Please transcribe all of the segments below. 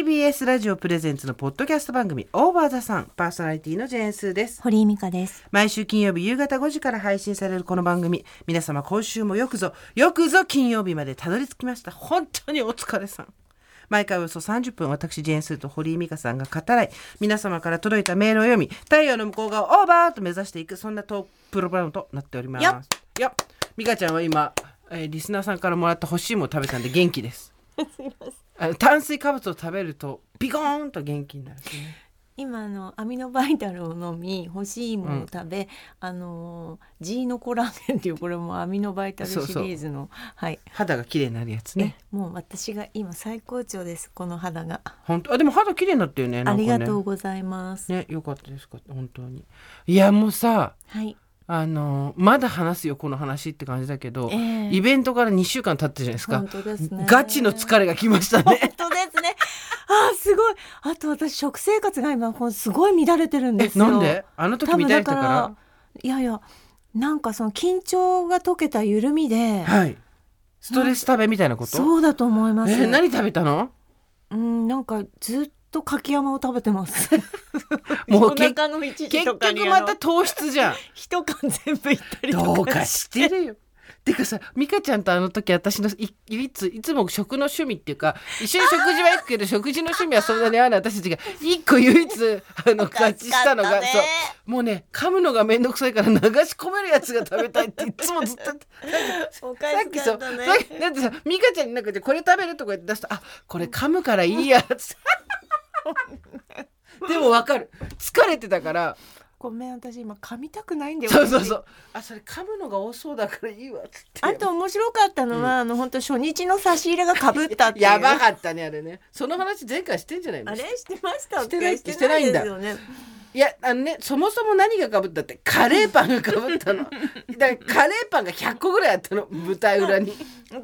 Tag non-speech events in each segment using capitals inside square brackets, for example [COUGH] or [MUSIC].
TBS ラジオプレゼンツのポッドキャスト番組オーバーザさんパーソナリティのジェーンスーです。堀井美香です。毎週金曜日夕方5時から配信されるこの番組。皆様今週もよくぞよくぞ金曜日までたどり着きました。本当にお疲れさん。毎回およそ30分私ジェーンスーと堀井美香さんが語らい皆様から届いたメールを読み太陽の向こう側をオーバーと目指していくそんなトークプログラムとなっております。よっ。美香ちゃんは今、えーリスナーさんからもらった干し芋を食べたんで元気です。[LAUGHS] あの炭水化物を食べるとビコーンと元気になるんですね。今あのアミノバイタルを飲み干し芋を食べ、あのージーノコラーゲンっていうこれもアミノバイタルシリーズのはい。肌が綺麗になるやつね。えもう私が今最高潮ですこの肌が、本当？あでも肌綺麗になってるねね。ありがとうございます、ねよかったですか本当に。いやもうさはいあのまだ話すよこの話って感じだけど、ええ。イベントから2週間経ったじゃないですか。本当ですね。ガチの疲れが来ました本ね当ですね。あーすごい。あと私食生活が今すごい乱れてるんでえすよ。なんで？あの時多分だ見たい人から？いやいやなんかその緊張が解けた緩みではい。ストレス食べみたいなこと？そうだと思います、え何食べたの？うん、なんかずっと柿山を食べてます。[LAUGHS] もう結とかに局また糖質じゃん。一缶全部いったりとか。どうかしてるよ。てかさ美香ちゃんとあの時私のいいついつも食の趣味っていうか一緒に食事は行くけど食事の趣味はそんなに合わない。私たちが一個唯一あの合致したのが、そう。もうね噛むのが面倒くさいから流し込めるやつが食べたいっていつもずっと。おかさっきそうしかったね。さっきだってさ美香ちゃんになんかでこれ食べるとか言って出すとあこれ噛むからいいや。つ [LAUGHS] でもわかる。疲れてたから。ごめん私今噛みたくないんだよそうそうそう。あそれ噛むのが多そうだからいいわっつって。あと面白かったのは、あの本当初日の差し入れがかぶったっていう。やばかったねあれね。その話前回してんじゃないの？あれしてましたしてないしてないんだ。よねいやあのねそもそも何がかぶったってカレーパンがかぶったの。だからカレーパンが100個ぐらいあったの。舞台裏に。私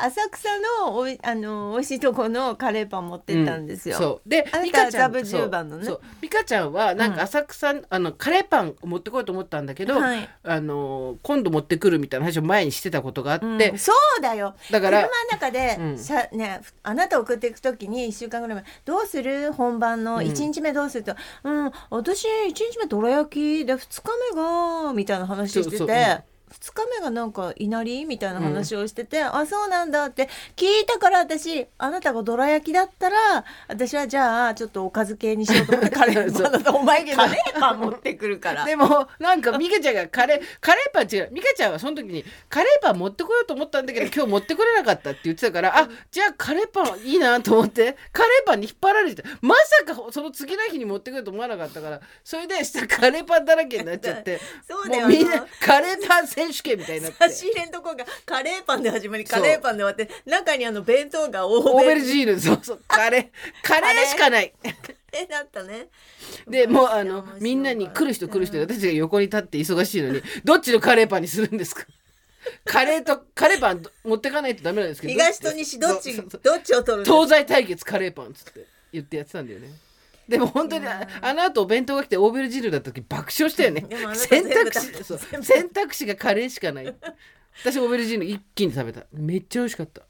は浅草のおいあの美味しいとこのカレーパン持ってったんですよ、そう。であなた美香ちゃんザブ10番のね。そう。そう。美香ちゃんはなんか浅草、あのカレーパンを持ってこようと思ったんだけど、はい。あの今度持ってくるみたいな話を前にしてたことがあって、うん。そうだよ。だから車の中で、うん。ね、あなた送っていく時に1週間ぐらい前「どうする？本番の1日目どうする?」と「うん私1日目どら焼きで2日目が」みたいな話してて。2日目がなんか稲荷みたいな話をしてて、あそうなんだって。聞いたから私あなたがどら焼きだったら私はじゃあちょっとおかず系にしようと思ってカレー [LAUGHS] そう。パンだとお前カレーパン持ってくるから。[LAUGHS] でもなんか美香ちゃんがカレーカレーパン違う美香ちゃんはその時にカレーパン持ってこようと思ったんだけど今日持ってこれなかったって言ってたからあじゃあカレーパンいいなと思ってカレーパンに引っ張られてまさかその次の日に持ってくると思わなかったからそれでしたらカレーパンだらけになっちゃって [LAUGHS] そうだよ。もうみんなカレーパン選手権みたいになって。差し入れのとこがカレーパンで始まりカレーパンで終わって中にあの弁当がオオーベルージーヌ。そうそう。カレーカレーしかない。えだったね。でもうあのみんなに来る人来る人で私が横に立って忙しいのにどっちのカレーパンにするんですか？カレーとカレーパン持ってかないとダメなんですけど。東と西どっちどっちを取るの東西対決カレーパンっつって言ってやってたんだよねでも本当にああの後お弁当が来てオーベルジーヌだった時爆笑したよね。選択肢選択肢がカレーしかない。私オーベルジーヌ一気に食べた。めっちゃ美味しかった。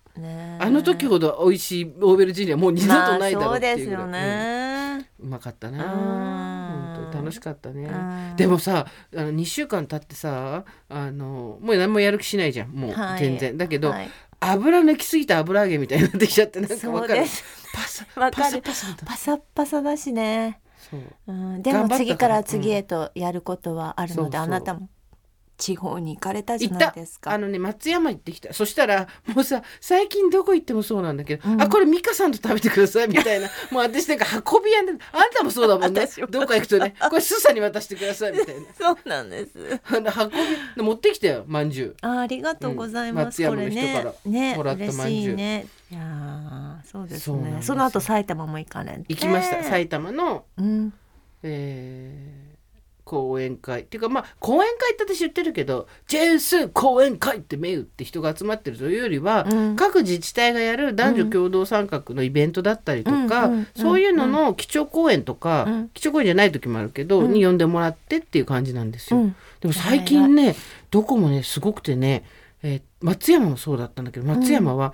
あの時ほど美味しいオーベルジーヌはもう二度とないだろうっていうぐらい、まあそうね、うん。うまかったな。うん。本当楽しかったね。うん。でもさあの2週間経ってさあのもう何もやる気しないじゃん。もうはい。全然、だけど、はい油抜きすぎた油揚げみたいになってきちゃってなんかそわかる。うです。パサ [LAUGHS] パサパサだ。パサッパサだしね、そう。うん、でも次から次へとやることはあるので、そうそう。あなたも地方に行かれたじゃないですか。あのね松山行ってきた。そしたらもうさ最近どこ行ってもそうなんだけど、うん。あこれ美香さんと食べてくださいみたいな。[LAUGHS] もう私なんか運び屋であんたもそうだもんね。どっか行くとねこれスーさんに渡してくださいみたいな。そうなんです。あの運び持ってきたよまんじゅう。あありがとうございます、うんこれね。松山の人からねもらった嬉まんじゅう。しいねいやーそうですね。その後埼玉も行かれて。行きました。埼玉のうん。えー講演会。っていうかまあ講演会って私言ってるけどジェーンス講演会って銘打って人が集まってるというよりは、うん。各自治体がやる男女共同参画のイベントだったりとか、うんうんそういうのの基調講演とか、うん。基調講演じゃない時もあるけど、うん。に呼んでもらってっていう感じなんですよ。うん。でも最近ねどこもねすごくてね、えー松山もそうだったんだけど松山は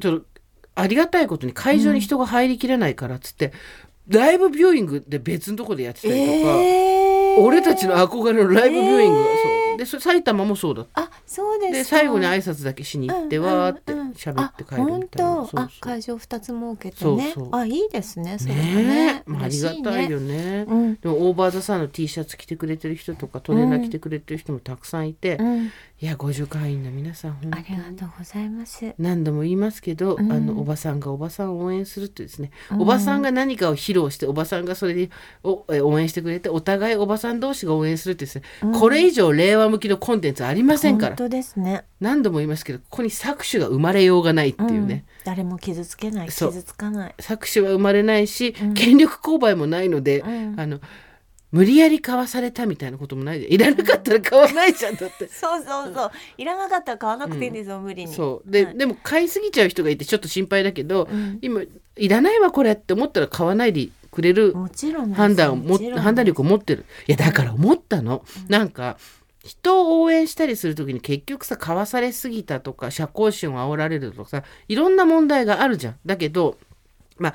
ちょっとありがたいことに会場に人が入りきれないからっつって、ライブビューイングで別のとこでやってたりとか、えー俺たちの憧れのライブビューイング。が、そう。でそれ埼玉もそうだった。あそうですか。で最後に挨拶だけしに行って、うんわーって喋って帰るみたいな、そうそう。あ会場二つ設けてね。あいいですねそれはね。まあ、ありがたいよね。うん。でもオーバーザさんの T シャツ着てくれてる人とかトレーナー着てくれてる人もたくさんいて、うんいや50会員の皆さん本ありがとうございます。何度も言いますけど、うん。あのおばさんがおばさんを応援するってですね、うん。おばさんが何かを披露しておばさんがそれでおえ応援してくれてお互いおばさん同士が応援するってですね、うん。これ以上令和向きのコンテンツありませんから本当ですね。何度も言いますけどここに搾取が生まれようがないっていうね、うん。誰も傷つけない傷つかない。搾取は生まれないし、うん。権力勾配もないので、うん。あの無理やり買わされたみたいなこともないで。いらなかったら買わないじゃんだって。そうそうそう。いらなかったら買わなくていいんですよ無理に。そう。で、はい。でも買いすぎちゃう人がいてちょっと心配だけど、うん。今いらないわこれって思ったら買わないでくれるもちろんです判断をも判断力を持ってる。いやだから思ったの、なん。か人を応援したりする時に結局さ買わされすぎたとか社交心を煽られるとかさいろんな問題があるじゃんだけどまあ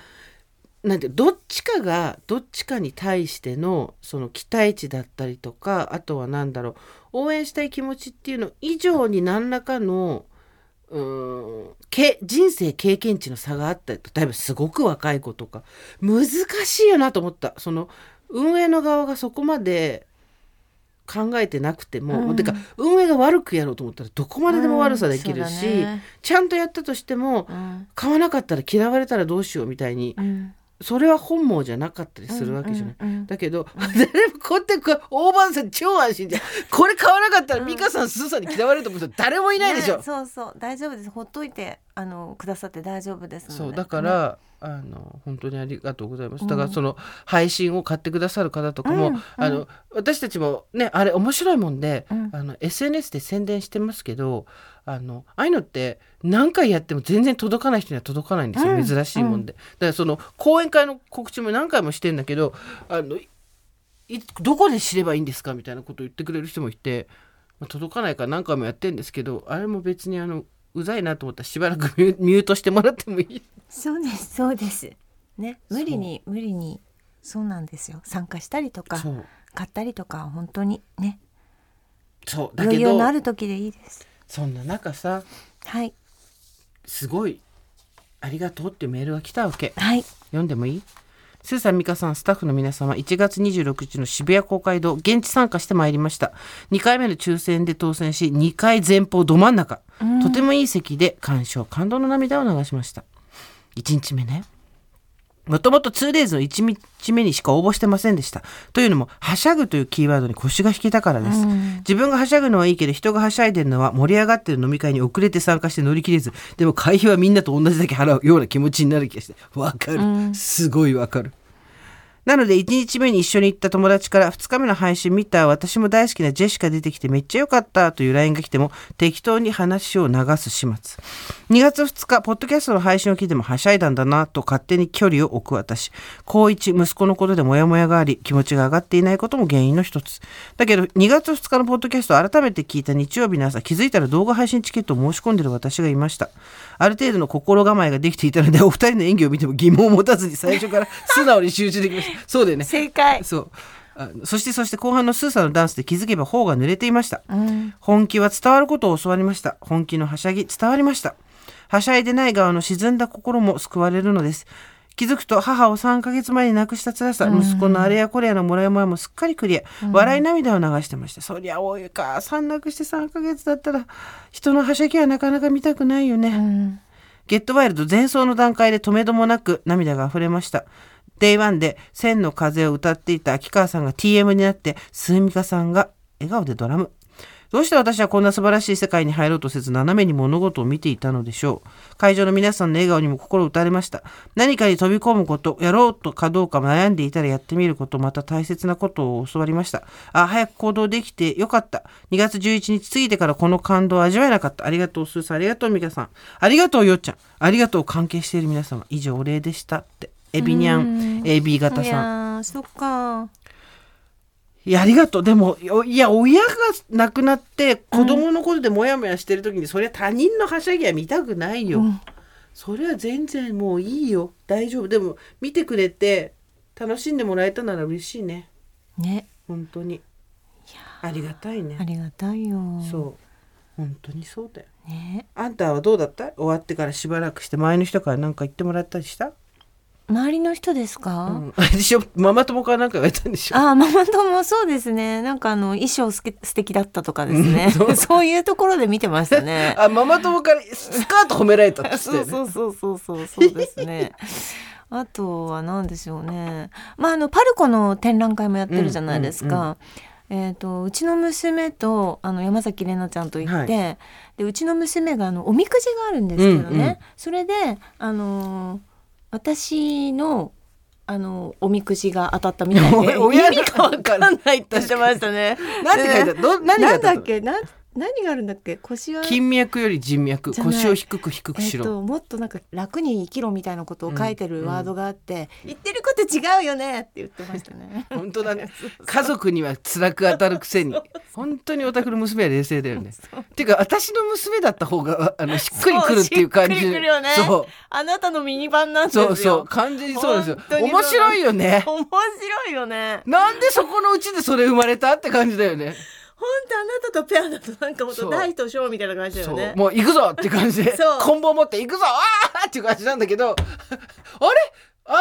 なんてどっちかがどっちかに対してのその期待値だったりとかあとは何だろう応援したい気持ちっていうの以上に何らかのうーんけ人生経験値の差があったり例えばすごく若い子とか難しいよなと思った。その運営の側がそこまで考えてなくても、うん。てか運営が悪くやろうと思ったらどこまででも悪さできるし、うんね。ちゃんとやったとしてもうん。買わなかったら嫌われたらどうしようみたいにうんそれは本望じゃなかったりするわけじゃない。うんうんうん。だけど、誰もこうやって大番さん超安心じゃん。これ買わなかったら美香さんスーさんに嫌われると思う人誰もいないでしょ、ねそうそう。大丈夫です。ほっといてあのくださって大丈夫ですそう。だから、あの本当にありがとうございます。だからその配信を買ってくださる方とかも、うんうん。あの私たちもねあれ面白いもんで、うん。あの SNS で宣伝してますけどあのああいうのって何回やっても全然届かない人には届かないんですよ、うん。珍しいもんで、だからその講演会の告知も何回もしてんだけどあのどこで知ればいいんですかみたいなことを言ってくれる人もいて、まあ届かないから何回もやってんですけどあれも別にあのうざいなと思ったらしばらくミュートしてもらってもいい。そうです。そうです。ね。無理に無理にそうなんですよ。参加したりとか買ったりとかは本当にね。そう。だけ余裕のどある時でいいですそんな中さはいすごいありがとうっていうメールが来たわけはい読んでもいい？スーさん、ミカさん、スタッフの皆様、1月26日の渋谷公会堂、現地参加してまいりました。2回目の抽選で当選し、2回前方ど真ん中。とてもいい席で鑑賞、感動の涙を流しました。1日目ね。もともと 2days の1日目にしか応募してませんでした。というのも、はしゃぐというキーワードに腰が引けたからです。自分がはしゃぐのはいいけど、人がはしゃいでるのは盛り上がってる飲み会に遅れて参加して乗り切れず、でも会費はみんなと同じだけ払うような気持ちになる気がして、わかる。すごいわかる。なので1日目に一緒に行った友達から2日目の配信見た私も大好きなジェシカ出てきてめっちゃ良かったという LINE が来ても適当に話を流す始末。2月2日、ポッドキャストの配信を聞いてもはしゃいだんだなと勝手に距離を置く私。高一、息子のことでモヤモヤがあり気持ちが上がっていないことも原因の一つ。だけど2月2日のポッドキャストを改めて聞いた日曜日の朝気づいたら動画配信チケットを申し込んでる私がいました。ある程度の心構えができていたのでお二人の演技を見ても疑問を持たずに最初から素直に集中できました。そうだよね。正解。そう。あそしてそして後半のスーさんのダンスで気づけば頬が濡れていました、うん。本気は伝わることを教わりました。本気のはしゃぎ伝わりました。はしゃいでない側の沈んだ心も救われるのです。気づくと母を3ヶ月前に亡くした辛さ、息子のあれやこれやのもらいもやもすっかりクリア、笑い涙を流してました。そりゃおい母さん亡くして3ヶ月だったら人のはしゃぎはなかなか見たくないよね、うん。ゲットワイルド前奏の段階で止めどもなく涙が溢れました。Day one で千の風を歌っていた秋川さんが TM になって、スーミカさんが笑顔でドラム。どうして私はこんな素晴らしい世界に入ろうとせず斜めに物事を見ていたのでしょう。会場の皆さんの笑顔にも心打たれました。何かに飛び込むこと、やろうとかどうか悩んでいたらやってみること、また大切なことを教わりました。あ、早く行動できてよかった。2月11日過ぎてからこの感動を味わえなかった。ありがとう、スーさん。ありがとう、ミカさん。ありがとう、よっちゃん。ありがとう、関係している皆様。以上、お礼でした。って。エビニャン、AB 型いさん。そっか。いや、ありがとう。でも、おいや、親が亡くなって、子供のことでモヤモヤしてる時に、それは他人のはしゃぎは見たくないよ。それは全然もういいよ。大丈夫。でも見てくれて楽しんでもらえたなら嬉しいね。ね。本当に。ありがたいね。ありがたいよ。そう。本当にそうだよ。ね。あんたはどうだった？終わってからしばらくして前の人から何か言ってもらったりした？周りの人ですか、うん、あれでしょママ友から何か言われたんでしょ？ああママ友そうですね。なんかあの衣装すけ素敵だったとかですね、そう。[LAUGHS] いうところで見てましたね。[LAUGHS] あママ友からスカート褒められたってね。そうそうそうそうそうそうですね。[LAUGHS] あとは何でしょうね。まああのパルコの展覧会もやってるじゃないですか、えー、とうちの娘とあの山崎怜奈ちゃんと行って、はでうちの娘があのおみくじがあるんですけどね、うんうん。それであのー私のあのおみくじが当たったみたいで。[LAUGHS] 意味がわかんないって。[LAUGHS] 言ってましたね。なんて書いてあるど何ったの？だっけ？なん何があるんだっけ？腰は金脈より人脈。腰を低く低くしろ、えっと、もっとなんか楽に生きろみたいなことを書いてるワードがあって、言ってること違うよね？って言ってましたね。本当だ。[LAUGHS] ね家族には辛く当たるくせに。本当にお宅の娘は冷静だよね。っていう。か私の娘だった方があのしっくりくるっていう感じ。そうしっくりくるよね。あなたのミニ版なんですよ。そうそう。完全にそうですよ。面白いよね。面白いよね。なんでそこのうちでそれ生まれたって感じだよね。本当あなたとペアだとなんかもっそうと大と小みたいな感じだよね。もう行くぞって感じでそう棍棒持って行くぞあーっていう感じなんだけど [LAUGHS] あれ？あの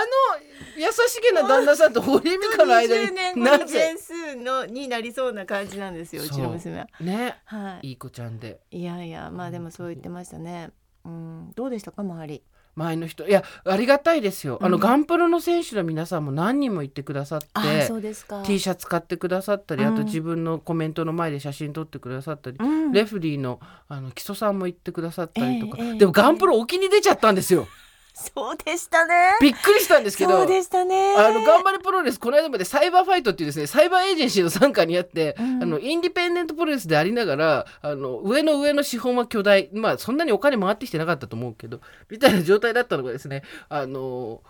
優しげな旦那さんと堀井美香の間20年になぜ全数のになりそうな感じなんですようちの娘は。ねはい。いい子ちゃんでいやいやまあでもそう言ってましたね。うんどうでしたか周り。前の人。いやありがたいですよ、あのうんガンプロの選手の皆さんも何人も言ってくださってあーそうですか。T シャツ買ってくださったり、うん。あと自分のコメントの前で写真撮ってくださったり、うん。レフリーのあの木曽さんも言ってくださったりとか、ええええ。でもガンプロ沖に出ちゃったんですよそうでしたね。びっくりしたんですけどそうでしたね。あの頑張れプロレスこの間までサイバーファイトっていうですねサイバーエージェンシーの傘下にあって、うんあのインディペンデントプロレスでありながらあの上の上の資本は巨大まあそんなにお金回ってきてなかったと思うけどみたいな状態だったのがですねあの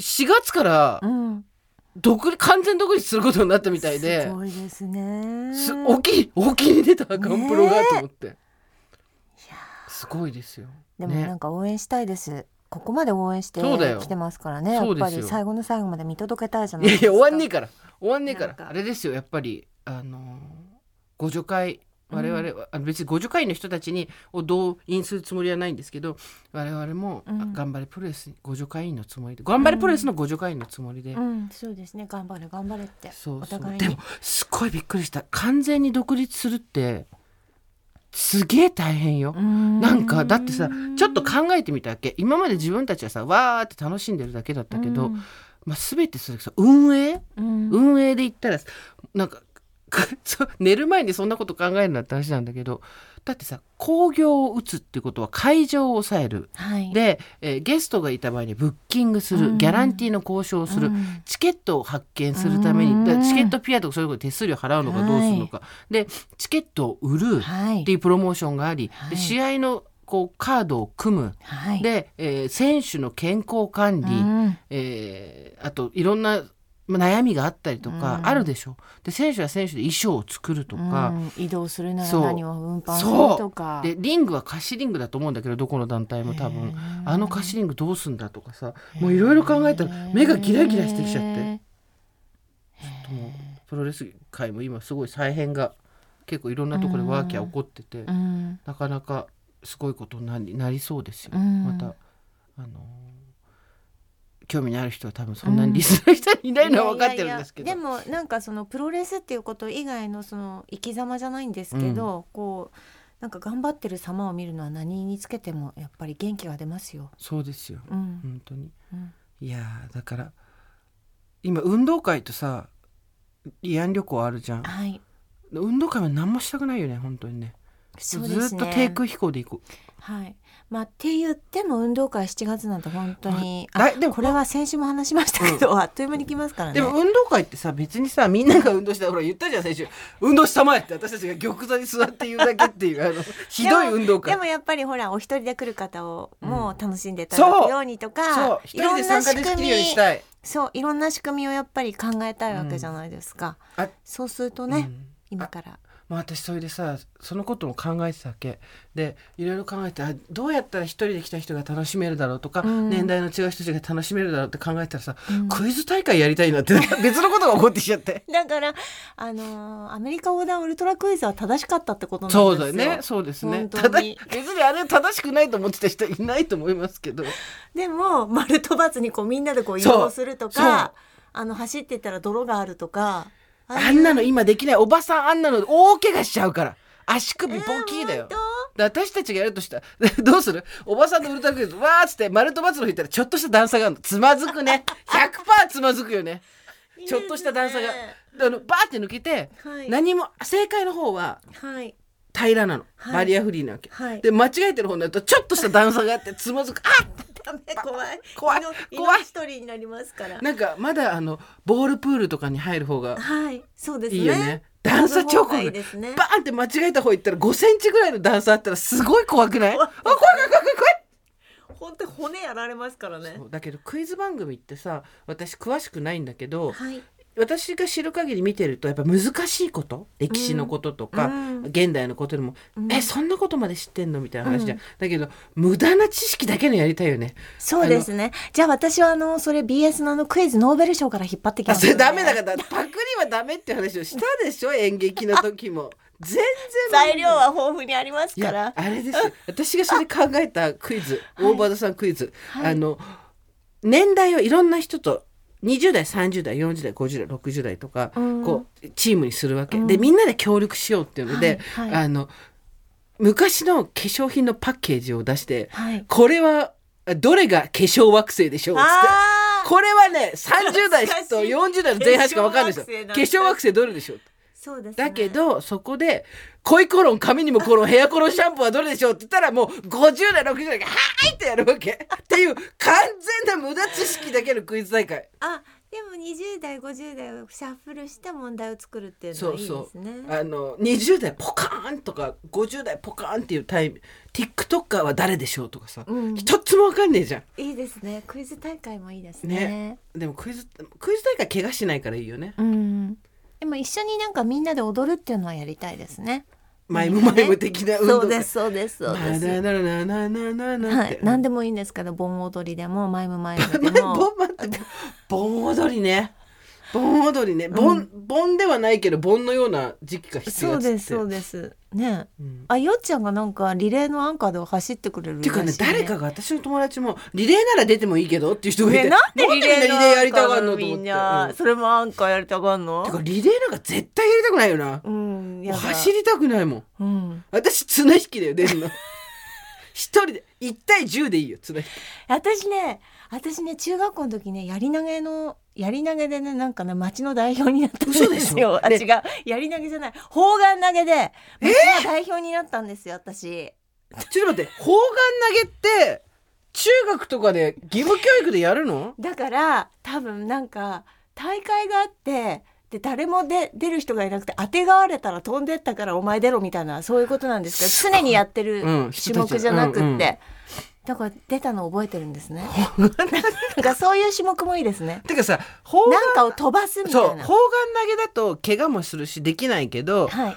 4月からうん。独立完全独立することになったみたいですごいですね。す大きい大きいに出たガンプロがと思って、すごいですよ。でもなんか応援したいです。ここまで応援してそうだよ。きてますからね。やっぱり最後の最後まで見届けたいじゃないですか。いやいや終わんねえから。終わんねえから。あれですよ。やっぱりあのーご助会。我々は、あの別にご助会の人たちにを動員するつもりはないんですけど我々も、う頑張れプロレスご助会員のつもりで。頑張れプロレスのご助会員のつもりで、うん、そうですね。頑張れ頑張れって。そうそう。お互いに。でもすっごいびっくりした。完全に独立するってすげえ大変よ。ななんかだってさちょっと考えてみたわけ。今まで自分たちはさわーって楽しんでるだけだったけど、まあ、全てそれさ運営？うん、運営で言ったらなんか [LAUGHS] 寝る前にそんなこと考えるなって話なんだけどだってさ興行を打つってことは会場を抑える。はい。で、えーゲストがいた場合にブッキングする、うん。ギャランティーの交渉をする、うん。チケットを発見するために、うん。チケットピアとかそういうことで手数料払うのかどうするのか、でチケットを売るっはい。て。いうプロモーションがあり、はい。で試合のこうカードを組む、はい。で、えー選手の健康管理、うん。えーあといろんなまあ悩みがあったりとかうん。あるでしょ。で選手は選手で衣装を作るとか、うん。移動するなら何を運搬するとか。でリングは貸しリングだと思うんだけどどこの団体も多へ分ーあの貸しリングどうすんだとかさもういろいろ考えたら目がギラギラしてきちゃって。へもうプロレス界も今すごい再編が結構いろんなところでワーキャー起こってて、ーうん。なかなかすごいことになりなりそうですよ。うん。またあのー興味のある人は多分そんなにリスナーの人いないのは分かってるんですけど。いやいやいやでもなんかそのプロレスっていうこと以外のその生き様じゃないんですけど、こうなんか頑張ってる様を見るのは何につけてもやっぱり元気が出ますよ。そうですよ。うん本当に。うんいやーだから今運動会とさ慰安旅行あるじゃん。はい。運動会は何もしたくないよね本当にね。そうですね。ずっと低空飛行で行く。はい。まあって言っても運動会7月なんて本当にああでもこれは先週も話しましたけど、あっという間に来ますからね。でも運動会ってさ別にさみんなが運動したほら言ったじゃん最初運動したまえって私たちが玉座に座って言うだけっていうあの [LAUGHS] ひどい運動会。でもやっぱりほらお一人で来る方をもう楽しんでいただくようにとか、そう。一人で参加できるようにしい。たいそういろんな仕組みをやっぱり考えたいわけじゃないですか、あそうするとね、うん。今からまあ私それでさそのことも考えてたわけ。でいろいろ考えてあどうやったら一人で来た人が楽しめるだろうとか、うん。年代の違う人たちが楽しめるだろうって考えたらさ、うん。クイズ大会やりたいなって [LAUGHS] 別のことが起こってきちゃって。だからあのーアメリカ横断ウルトラクイズは正しかったってことなんですよ。そうだよね。そうですね。ただに。別にあれ正しくないと思ってた人いないと思いますけど。でも丸と×にこうみんなでこう移動するとかあの走っていったら泥があるとかあんなの。今できない。おばさんあんなの大怪我しちゃうから。足首ボキーだよ、えー本で私たちがやるとしたら [LAUGHS] どうする？おばさんのウルトラクイズわーっつって丸と×の人いったらちょっとした段差があるの。つまずくね。100%つまずくよね。当ちょっとした段差が。あのバーって抜けて、はい。何も正解の方ははい。平らなの、はい。バリアフリーなわけ、はい。で間違えてる方になるとちょっとした段差があってつまずく。あダメ怖い。怖い怖い。一人になりますから。なんかまだあのボールプールとかに入る方がはいそうですね。いいよね。段差超怖いですね。バーンって間違えた方行ったら5センチぐらいの段差あったらすごい怖くない？あ怖い。怖い怖い怖い怖い。本当に骨やられますからね。だけどクイズ番組ってさ私詳しくないんだけどはい私が知る限り見てるとやっぱ難しいこと歴史のこととか、うん。現代のことでも、うん。えそんなことまで知ってんの？みたいな話じゃん、うん。だけど無駄な知識だけのやりたいよね。そうですね。じゃあ私はあのそれ BS のあのクイズノーベル賞から引っ張ってきますあそれダメだからパクリはダメって話をしたでしょ？[LAUGHS] 演劇の時も。全然。材料は豊富にありますから。あれですよ。私がそれ考えたクイズ、はい。大和田さんクイズ、はい。あの年代をいろんな人と20代30代40代50代60代とか、うん。こうチームにするわけ、うん。でみんなで協力しようっていうので、はいはい。あの昔の化粧品のパッケージを出して、はい。これはどれが化粧惑星でしょうっつって。これはね30代と40代の前半しか分かんないですよ化粧惑星どれでしょうそうですね。だけどそこで恋コロン髪にもコロンヘアコロンシャンプーはどれでしょうって言ったらもう50代60代が「はい!」ってやるわけ。っていう完全な無駄知識だけのクイズ大会。あでも20代50代をシャッフルした問題を作るっていうのはいいそうそう。ですねあの20代ポカーンとか50代ポカーンっていうタイム TikToker は誰でしょうとかさ、うん。一つも分かんねえじゃん。いいですね。クイズ大会もいいですね。ね。でもクイズクイズ大会怪我しないからいいよね。うん。でも一緒になんかみんなで踊るっていうのはやりたいですねマイムマイム的な運動。そうですそうですそうです。なななななななはい、何でもいいんですけど盆踊りでもマイムマイムでも。待って盆踊りね。盆踊りね。盆、盆ではないけど盆のような時期が必要そうですそうですね。うん。あよっちゃんがなんかリレーのアンカーで走ってくれるっていうかね誰かが私の友達もリレーなら出てもいいけどっていう人がいて、ね、なんでリレーやりたがんのとみんな、うん。それもアンカーやりたがんの？てかリレーなんか絶対やりたくないよな。うんやだ。走りたくないもん。うん。私綱引きだよ出るの。一人で。1対10でいいよ綱引き。私ね私ね中学校の時ねやり投げのやり投げでねなんかね町の代表になったんですよ。あ違う。やり投げじゃない。砲丸投げで町の代表になったんですよ私。ちょっと待って砲丸投げって中学とかで義務教育でやるの？だから多分なんか大会があってで誰もで出る人がいなくて当てがわれたら飛んでったからお前出ろみたいなそういうことなんですけど常にやってるうん種目じゃなくって、うんうんだから出たの覚えてるんですね。[LAUGHS] なんかそういう種目もいいですね。てかさ砲丸なんかを飛ばすみたいな。そう砲丸投げだと怪我もするしできないけどはい。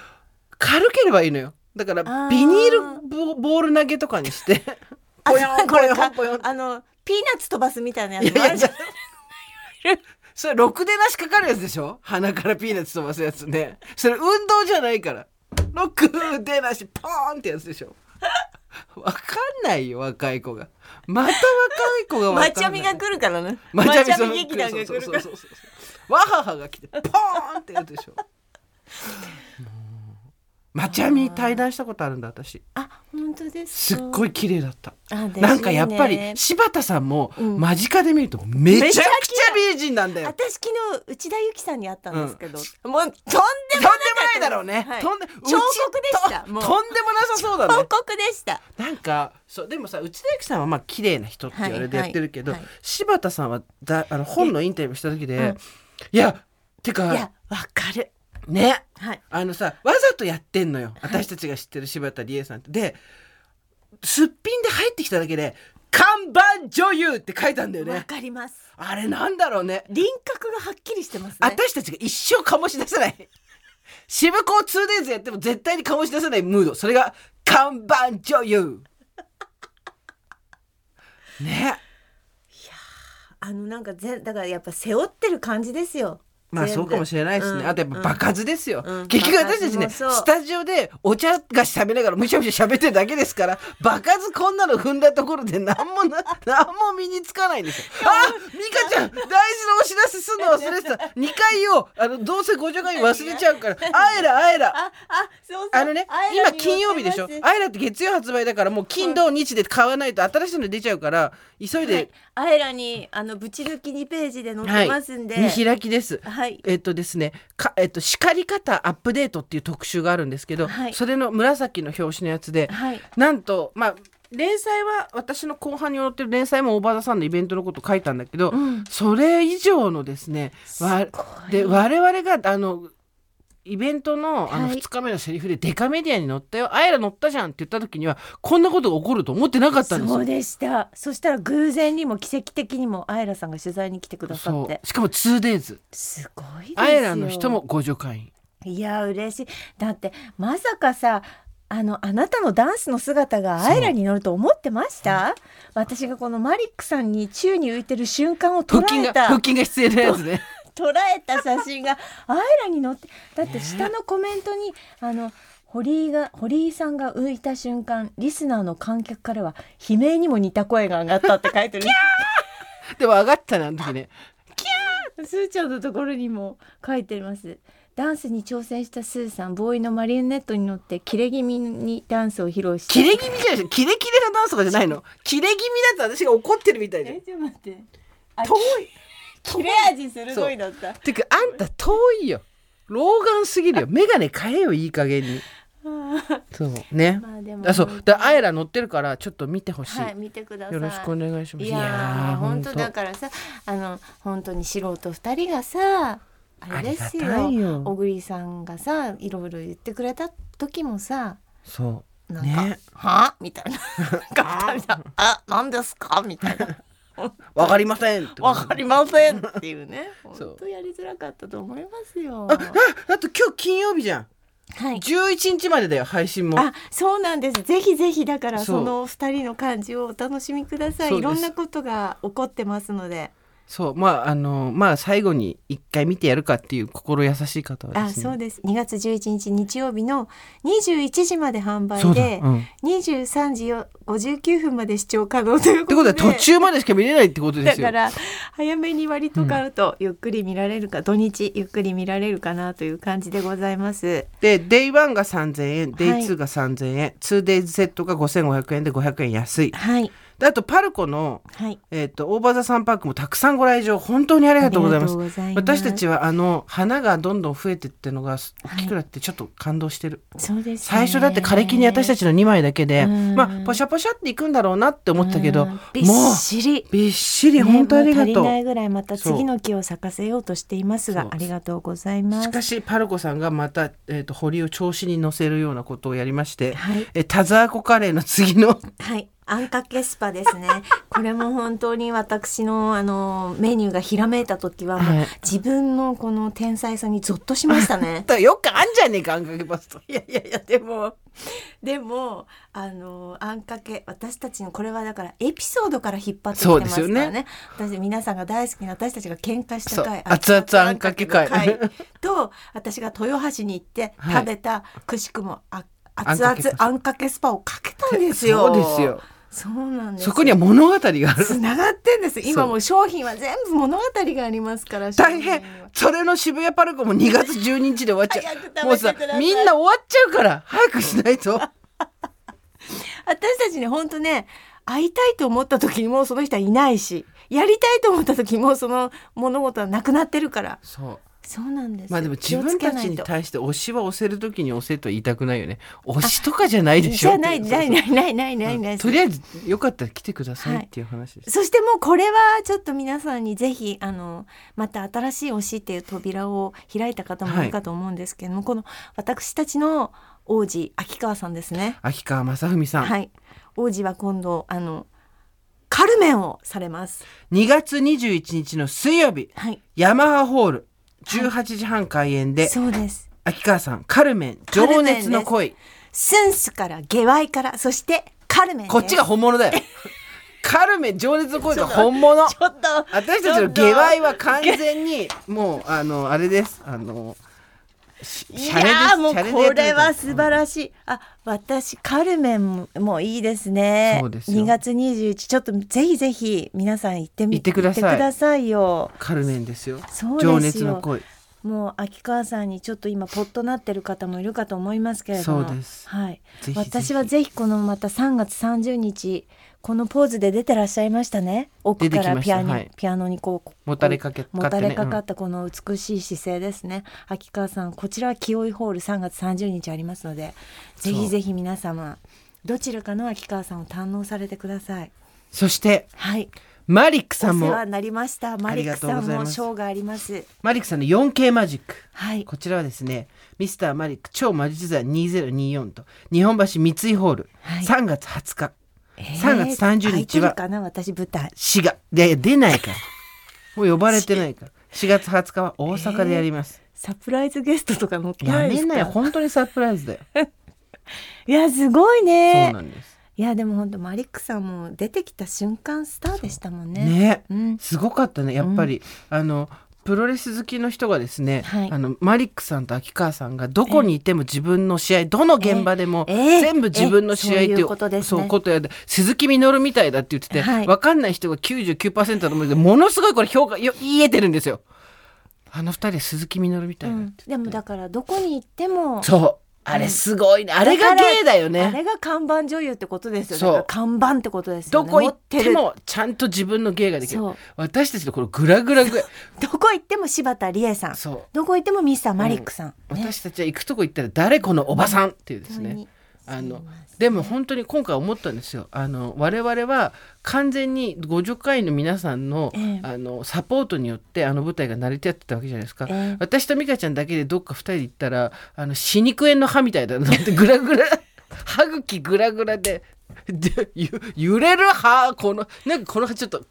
軽ければいいのよ。だからビニールボボール投げとかにして。[LAUGHS] あポヨンこれかポヨンポヨンあのピーナッツ飛ばすみたいなやいやいやつもあるじゃん。[LAUGHS] それろくでなしかかるやつでしょ？鼻からピーナッツ飛ばすやつね。それ運動じゃないから。ろくでなしポーンってやつでしょ [LAUGHS] わかんないよ若い子が。また若い子がわかんない。マチャミが来るからねマチャミその劇団が来るから。そうそうそうそうわははが来てポーンってやつでしょもうマチャミ対談したことあるんだ私。あ本当ですか？すっごい綺麗だった。なんかやっぱり柴田さんもうん。間近で見るとめちゃくちゃ美人なんだよ。私昨日内田有紀さんに会ったんですけど、もうとん。でもとんでもないだろうね。はい。とんで彫刻でしたととんでもなさそうだね。報告でした。なんかそうでもさ内田有紀さんはまあ綺麗な人って言われてやってるけど、はいはいはい。柴田さんはだあの本のインタビューした時で、うん。いやていかやわかるね。はい。あのさわざとやってんのよ。私たちが知ってる柴田理恵さんって。ですっぴんで入ってきただけで看板女優って書いたんだよわね。かります。あれなんだろうね。輪郭がはっきりしてますね。私たちが一生醸し出せない。渋子 2days やっても絶対に醸し出せないムード。それが看板女優。[LAUGHS] ね。あのなんかぜだからやっぱ背負ってる感じですよまあそうかもしれないですね。うんあとやっぱ爆発ですよ。うん結局私たちね、スタジオでお茶菓子食べながらむしゃむしゃ喋ってるだけですから、爆発こんなの踏んだところで何もな、[LAUGHS] 何も身につかないんですよ。あミカちゃん大事なお知らせすんの忘れてた。2回を、あの、どうせご助会忘れちゃうから、あえらあえら。ああそうあのね、今金曜日でしょはいあえらって月曜発売だからもう金土日で買わないと新しいの出ちゃうから、急いで、アイラにあのぶち抜き2ページで載ってますんで、見開きです。はい。えっとですね、かえっと叱り方アップデートっていう特集があるんですけど、はい。それの紫の表紙のやつで、はい。なんとまあ連載は私の後半に載ってる連載も大場田さんのイベントのこと書いたんだけど、うん。それ以上のですねわで我々があのイベントのあのはい。2日目のセリフでデカメディアに載ったよ、あやら載ったじゃんって言った時にはこんなことが起こると思ってなかったんですよ。そうでした。そしたら偶然にも奇跡的にもアイラさんが取材に来てくださって。しかも 2days すごいですよ。あやらの人もご助会員。いや嬉しい。だってまさかさあのあなたのダンスの姿がアイラに乗ると思ってました？私がこのマリックさんに宙に浮いてる瞬間を捉腹筋がえた腹筋が必要なやつね。捉えた写真がアイラに載ってだって下のコメントに、あの堀井が堀井さんが浮いた瞬間リスナーの観客からは悲鳴にも似た声が上がったって書いてるでも上がったなあの時ね。スーちゃんのところにも書いてますダンスに挑戦したスーさんボーイのマリオネットに乗ってキレ気味にダンスを披露してキレ気味じゃないキレキレなダンスとかじゃないの。キレ気味だと私が怒ってるみたいで。ちょっと待ってあ遠い。切れ味鋭いだったてかあんた遠いよ。老眼すぎるよ。眼鏡変えよいい加減に。[LAUGHS] そうね。まあでもあそう。だあえら乗ってるからちょっと見てほしい。はい見てくださいよろしくお願いします。いやー本当だからさあの本当に素人二人がさあれですよよ小栗さんがさいろいろ言ってくれた時もさそう。なんか「ね。は？みたいな [LAUGHS] なんですか?」みたいな [LAUGHS] わかりません。「わかりません」っていうね。[LAUGHS] 本当やりづらかったと思いますよ。あ、あ、あと今日金曜日じゃん。はい。11日までだよ配信も。あそうなんです。ぜひぜひだからその二人の感じをお楽しみください。いろんなことが起こってますのでそうまああのまあ最後に一回見てやるかっていう心優しい方はあですね。そうです2月11日日曜日の21時まで販。売で、うん。っ23時よ59分まで視聴可能というてことことでは途中までしか見れないってことですよ。だから早めに割と買うとゆっくり見られるか、土日ゆっくり見られるかなという感じでございます。で Day1 が3000円はい Day2 が3000円、2days セットが5500円で500円安いはいであとパルコの、はい。えっとオーバーザサンパークもたくさんご来場本当にありがとうございます。私たちはあの花がどんどん増えてってのが大きくなってちょっと感動してる、そうです、ね、最初だって枯れ木に私たちの2枚だけでうん。まあポシャポシャっていくんだろうなって思ったけどうん。びっしり。びっしり本当ありがとう、ねもう足りないぐらいまた次の木を咲かせようとしていますがありがとうございます。しかしパルコさんがまた、えー、と堀を調子に乗せるようなことをやりまして、はい。えタザーコカレーの次のはい、あんかけスパですね。これも本当に私のあのメニューがひらめいた時ははい自分のこの天才さにゾッとしましたね。[LAUGHS] よくあんじゃねえかあんかけパスタいやいやいやでもでもあのあんかけ私たちのこれはだからエピソードから引っ張ってきてますからそうですよね。私皆さんが大好きな私たちが喧嘩した回熱々あんかけ会 [LAUGHS] と私が豊橋に行ってはい食べたくしくもあ熱々あんかけスパをかけたんですよ。そうですよ。そうなんです。よそこには物語がある。つながってんです。今もう商品は全部物語がありますから大変。それの渋谷パルコも2月12日で終わっちゃう。[LAUGHS] もうさみんな終わっちゃうから早くしないと。[LAUGHS] 私たちね本当ね会いたいと思った時にもうその人はいないしやりたいと思った時にもうその物事はなくなってるから。そうそうなんですまあでも自分たちに対して推しは押せる時に押せと言いたくないよね推しとかじゃないでしょじゃないないないないないないないとりあえずよかったら来てくださいっていう話です、そしてもうこれはちょっと皆さんにぜひあのまた新しい推しっていう扉を開いた方もいるかと思うんですけども、この私たちの王子秋川さんですね。秋川雅史さん、はい、王子は今度あのカルメンをされます。2月21日の水曜日はい、ヤマハホール18時半開演で、そうです。秋川さんカルメン情熱の恋。スンスから下ワイからそしてカルメンこっちが本物だよ。[LAUGHS] カルメン情熱の恋が本物。ちょっと私たちの下ワイは完全にもうあのあれです。あのしいやーもうこれは素晴らしい。あ、私カルメンもいいですね。そうですよ2月21ちょっとぜひぜひ皆さん行ってみてください行ってくださいよ。カルメンですよそうですよ情熱の恋もう秋川さんにちょっと今ポッとなってる方もいるかと思いますけれども。そうですはい。私はぜひこのまた3月30日このポーズで出てらっしゃいましたね。奥からピアノ、はいピアノにこうもたれかけもたれかかっったこの美しい姿勢ですね。秋川さん、こちらは清井ホール3月30日ありますので、ぜひぜひ皆様どちらかの秋川さんを堪能されてください。そしてはい。マリックおさんも世話になりました。マリックさんもショーがあります。マリックさんの 4K マジックはい。こちらはですねミスターマリック超魔術座2024と日本橋三井ホール、はい3月20日え3月30日は私舞台。滋賀。で出ないから。[LAUGHS] もう呼ばれてないから。4月20日は大阪でやります、サプライズゲストとか乗ってやないですか？めなよ。本当にサプライズだよ、[LAUGHS] いやすごいそうねなんです。いやでも本当マリックさんも出てきた瞬間スターでしたもんね。ね。うん。すごかったね。やっぱり、あのプロレス好きの人がですね、はい。あのマリックさんと秋川さんがどこにいても自分の試合どの現場でもええ全部自分の試合ってえそういうことですね。そうことやで鈴木みのるみたいだって言ってて、はい。分かんない人が99%だと思うけどものすごいこれ評価よ言えてるんですよ。あの二人は鈴木みのるみたいだって、でもだからどこに行ってもそうあれすごいね。あれが芸だよあね。れが看板女優ってことですよそう。だから看板ってことですよね。どこ行ってもちゃんと自分の芸ができる。私たちのこのグラグラグどこ行っても柴田理恵さん。そう。どこ行ってもミスターマリックさん、ね私たちは行くとこ行ったら誰このおばさんっていうですね。あのでも本当に今回思ったんですよ。あの我々は完全に50回の皆さんの,、ええあのサポートによってあの舞台が成り立ってたわけじゃないですか。ええ私と美香ちゃんだけでどっか2人で行ったらあの死肉炎の歯みたいだなってグラグラ歯茎グラグラで。でゆ揺れる歯このなんかこの歯ちょっと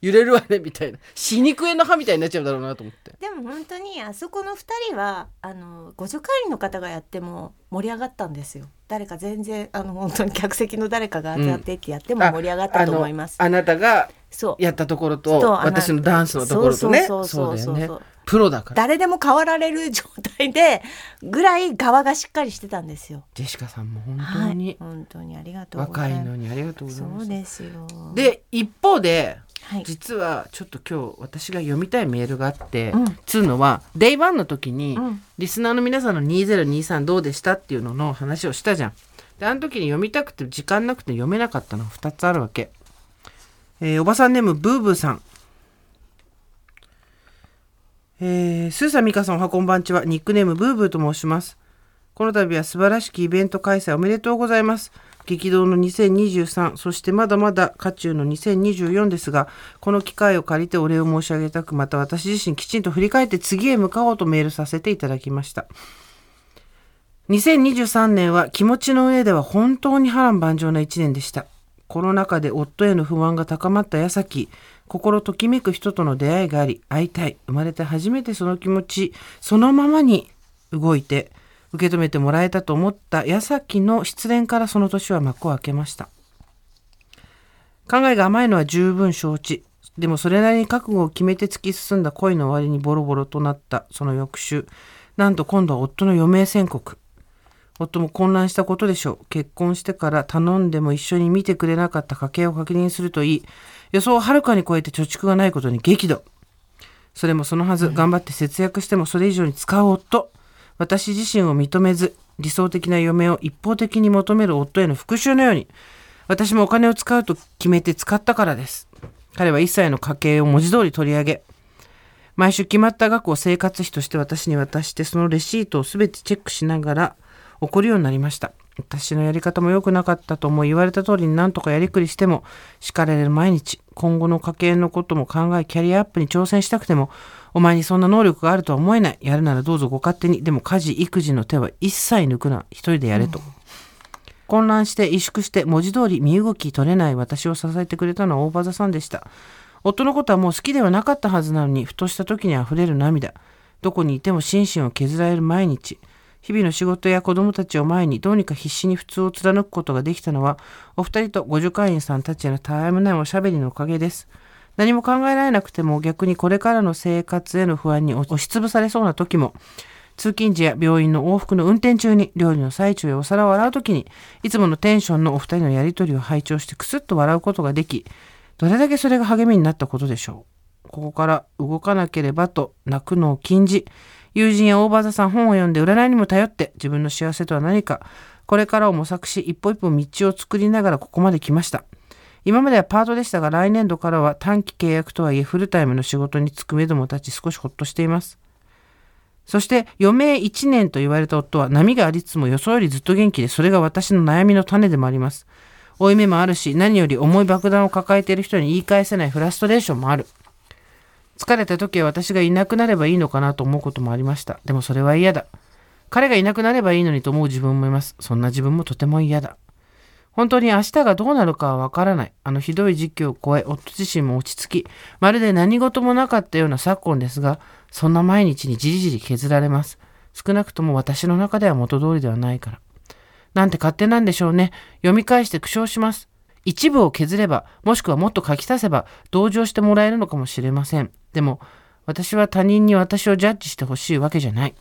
揺れるわねみたいな。死肉炎の歯みたいになっちゃうだろうなと思って。でも本当にあそこの2人はあのご助会員の方がやっても盛り上がったんですよ。誰か全然あの本当に客席の誰かが当たってってやっても盛り上がったと思います、ああのあなたがそう。やったところそうと私のダンスのところとね。そうそうそうそうだよねそうプロだから。誰でも変わられる状態でぐらい側がしっかりしてたんですよ。ジェシカさんも本はい。当に本当にありがとう若いのにありがとうございそうますですよ。で一方ではい。実はちょっと今日私が読みたいメールがあって、うん。つうのは Day1 の時に、うん。リスナーの皆さんの2023どうでしたっていうのの話をしたじゃん。であの時に読みたくて時間なくて読めなかったのが2つあるわけ。えーおばさんネームブーブーさん。えー、スーサミカさんおはこんばんちは。ニックネームブーブーと申します。この度は素晴らしきイベント開催おめでとうございます。激動の2023、そしてまだまだ渦中の2024ですが、この機会を借りてお礼を申し上げたく、また私自身きちんと振り返って次へ向かおうとメールさせていただきました。2023年は気持ちの上では本当に波乱万丈な一年でした。コロナ禍で夫への不安が高まった矢先、心ときめく人との出会いがあり、会いたい、生まれて初めてその気持ち、そのままに動いて、受け止めてもらえたと思った矢先の失恋からその年は幕を開けました。考えが甘いのは十分承知。でもそれなりに覚悟を決めて突き進んだ恋の終わりにボロボロとなったその翌週、なんと今度は夫の余命宣告。夫も混乱したことでしょう。結婚してから頼んでも一緒に見てくれなかった家計を確認するといい。予想をはるかに超えて貯蓄がないことに激怒。それもそのはず、頑張って節約してもそれ以上に使う夫。私自身を認めず、理想的な嫁を一方的に求める夫への復讐のように、私もお金を使うと決めて使ったからです。彼は一切の家計を文字通り取り上げ、毎週決まった額を生活費として私に渡して、そのレシートをすべてチェックしながら怒るようになりました。私のやり方も良くなかったと思い言われた通りに何とかやりくりしても叱られる毎日。今後の家計のことも考え、キャリアアップに挑戦したくても、お前にそんな能力があるとは思えない。やるならどうぞご勝手に。でも家事、育児の手は一切抜くな。一人でやれと。混乱して萎縮して文字通り身動き取れない私を支えてくれたのは大場座さんでした。夫のことはもう好きではなかったはずなのに、ふとした時に溢れる涙。どこにいても心身を削られる毎日日々の仕事や子供たちを前にどうにか必死に普通を貫くことができたのはお二人とご助会員さんたちへのたわいもないおしゃべりのおかげです。何も考えられなくても逆にこれからの生活への不安に押しつぶされそうな時も通勤時や病院の往復の運転中に料理の最中やお皿を洗う時にいつものテンションのお二人のやりとりを拝聴してクスッと笑うことができどれだけそれが励みになったことでしょう。ここから動かなければと泣くのを禁じ友人や大場座さん本を読んで占いにも頼って自分の幸せとは何か。これからを模索し一歩一歩道を作りながらここまで来ました。今まではパートでしたが来年度からは短期契約とはいえフルタイムの仕事に就くめども立ち少しほっとしています。そして余命1年と言われた夫は波がありつつも予想よりずっと元気でそれが私の悩みの種でもあります。負い目もあるし何より重い爆弾を抱えている人に言い返せないフラストレーションもある。疲れた時は私がいなくなればいいのかなと思うこともありましたでもそれは嫌だ彼がいなくなればいいのにと思う自分もいますそんな自分もとても嫌だ本当に明日がどうなるかはわからない。あのひどい時期を超え、夫自身も落ち着き、まるで何事もなかったような昨今ですが、そんな毎日にじりじり削られます。少なくとも私の中では元通りではないから。なんて勝手なんでしょうね。読み返して苦笑します。一部を削れば、もしくはもっと書き足せば、同情してもらえるのかもしれません。でも、私は他人に私をジャッジしてほしいわけじゃない。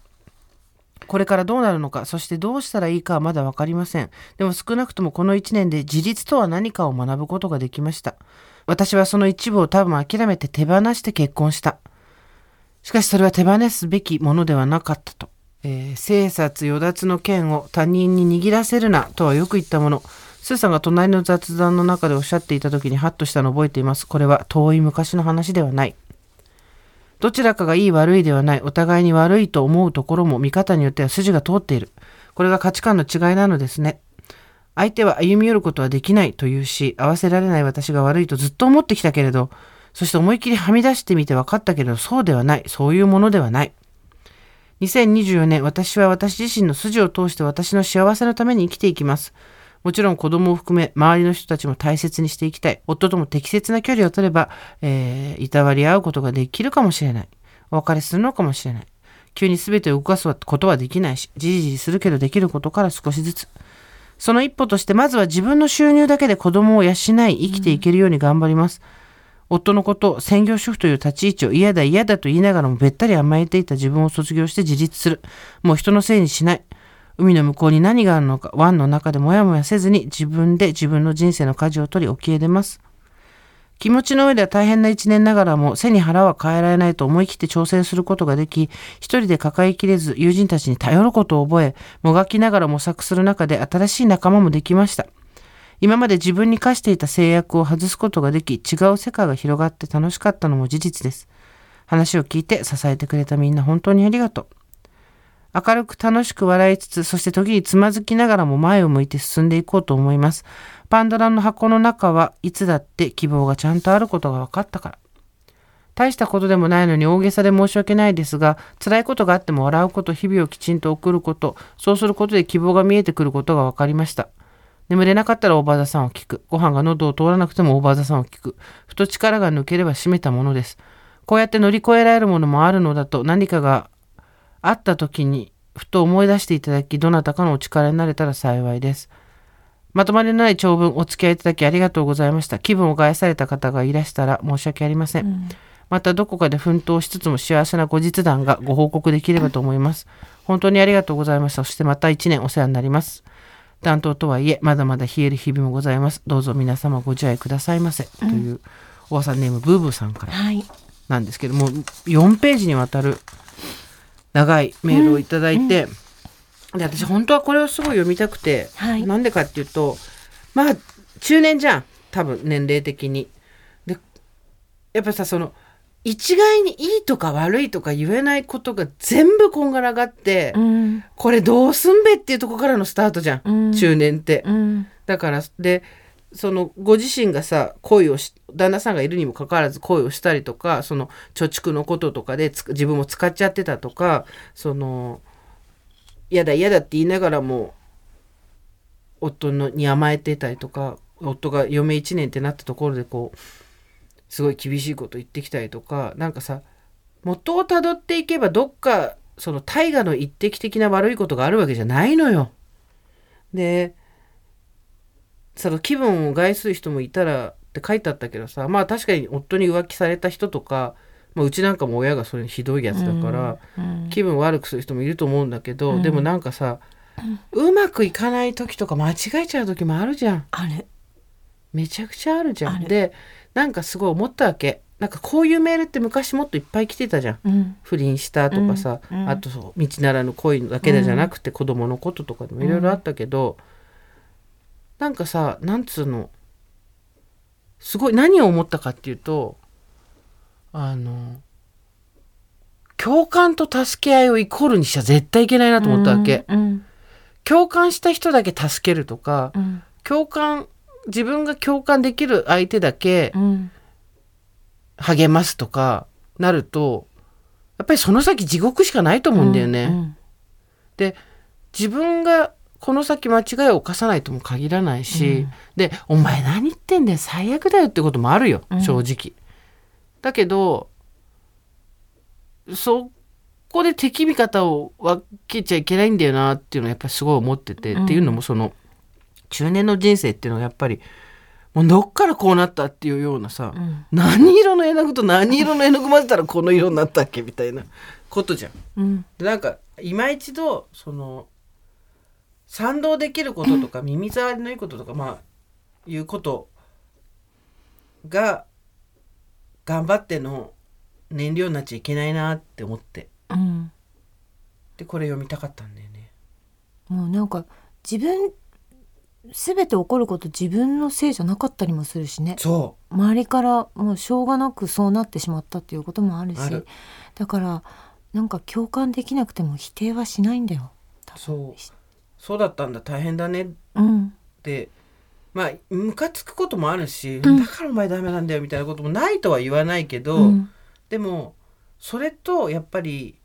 これからどうなるのか、そしてどうしたらいいかはまだ分かりません。でも少なくともこの1年で自立とは何かを学ぶことができました。私はその一部を多分諦めて手放して結婚した。しかしそれは手放すべきものではなかったと。えー、生殺与奪の剣を他人に握らせるなとはよく言ったもの。スーさんが隣の雑談の中でおっしゃっていた時にハッとしたのを覚えています。これは遠い昔の話ではない。どちらかがいい悪いではない、お互いに悪いと思うところも見方によっては筋が通っている。これが価値観の違いなのですね。相手は歩み寄ることはできないというし、合わせられない私が悪いとずっと思ってきたけれど、そして思いっきりはみ出してみて分かったけれど、そうではない。そういうものではない。2024年、私は私自身の筋を通して私の幸せのために生きていきます。もちろん子供を含め周りの人たちも大切にしていきたい。夫とも適切な距離を取れば、えー、いたわり合うことができるかもしれない。お別れするのかもしれない。急に全てを動かすことはできないし、じりじりするけどできることから少しずつ。その一歩として、まずは自分の収入だけで子供を養い、生きていけるように頑張ります。うん、夫のこと、専業主婦という立ち位置を嫌だ嫌だと言いながらもべったり甘えていた自分を卒業して自立する。もう人のせいにしない。海の向こうに何があるのか、湾の中でもやもやせずに自分で自分の人生の舵を取り沖へ出ます。気持ちの上では大変な一年ながらも背に腹は変えられないと思い切って挑戦することができ、一人で抱えきれず友人たちに頼ることを覚え、もがきながら模索する中で新しい仲間もできました。今まで自分に課していた制約を外すことができ、違う世界が広がって楽しかったのも事実です。話を聞いて支えてくれたみんな本当にありがとう。明るく楽しく笑いつつ、そして時につまずきながらも前を向いて進んでいこうと思います。パンドラの箱の中はいつだって希望がちゃんとあることが分かったから。大したことでもないのに大げさで申し訳ないですが、辛いことがあっても笑うこと、日々をきちんと送ること、そうすることで希望が見えてくることが分かりました。眠れなかったらおばあさんを聞く。ご飯が喉を通らなくてもおばあさんを聞く。ふと力が抜ければ閉めたものです。こうやって乗り越えられるものもあるのだと何かがあった時にふと思い出していただき、どなたかのお力になれたら幸いです。まとまりのない長文お付き合いいただきありがとうございました。気分を害された方がいらしたら申し訳ありません。うん、またどこかで奮闘しつつも幸せな後日談がご報告できればと思います。本当にありがとうございました。そしてまた1年お世話になります。担当とはいえ、まだまだ冷える日々もございます。どうぞ皆様ご自愛くださいませ。うん、という、おばさんネームブーブーさんからなんですけども、はい、4ページにわたる長いメールをいただいて、で私本当はこれをすごい読みたくて、はい、なんでかっていうとまあ中年じゃん多分年齢的に。でやっぱさその一概にいいとか悪いとか言えないことが全部こんがらがって、うん、これどうすんべっていうとこからのスタートじゃん、うん、中年って。うん、だからでそのご自身がさ恋をし旦那さんがいるにもかかわらず恋をしたりとかその貯蓄のこととかで自分も使っちゃってたとかその嫌だ嫌だって言いながらも夫のに甘えてたりとか夫が嫁1年ってなったところでこうすごい厳しいこと言ってきたりとかなんかさ元をたどっていけばどっかその大河の一滴的な悪いことがあるわけじゃないのよ。でその気分を害する人もいたらって書いてあったけどさまあ確かに夫に浮気された人とか、まあ、うちなんかも親がそれにひどいやつだから、うん気分悪くする人もいると思うんだけど、でもなんかさ、うまくいかない時とか間違えちゃう時もあるじゃん。あるめちゃくちゃあるじゃん。でなんかすごい思ったわけ。なんかこういうメールって昔もっといっぱい来てたじゃん。うん不倫したとかさ、うんうんあとそう道ならぬ恋だけでじゃなくて子供のこととかでもいろいろあったけど、なんかさなんつうの？すごい何を思ったかっていうとあの共感と助け合いをイコールにしちゃ絶対いけないなと思ったわけ。うん共感した人だけ助けるとかうん共感自分が共感できる相手だけうん励ますとかなるとやっぱりその先地獄しかないと思うんだよね。うんで自分がこの先間違いを犯さないとも限らないし、うん。で「お前何言ってんだよ最悪だよ」ってこともあるようん。正直。だけどそこで敵味方を分けちゃいけないんだよなっていうのはやっぱりすごい思ってて、うん。っていうのもその中年の人生っていうのはやっぱりもうどっからこうなったっていうようなさ、うん。何色の絵の具と何色の絵の具混ぜたらこの色になったっけみたいなことじゃん。うん。でなんか今一度その賛同できることとか耳障りのいいこととかまあいうことが頑張っての燃料になっちゃいけないなって思って。うん。でこれ読みたかったんだよね。もうなんか自分全て起こること自分のせいじゃなかったりもするしね。そ周りからもうしょうがなくそうなってしまったっていうこともあるし。だからなんか共感できなくても否定はしないんだよ。そうそうだったんだ大変だね。っうん。てまあムカつくこともあるし、うん。だからお前ダメなんだよみたいなこともないとは言わないけど、うん。でもそれとやっぱり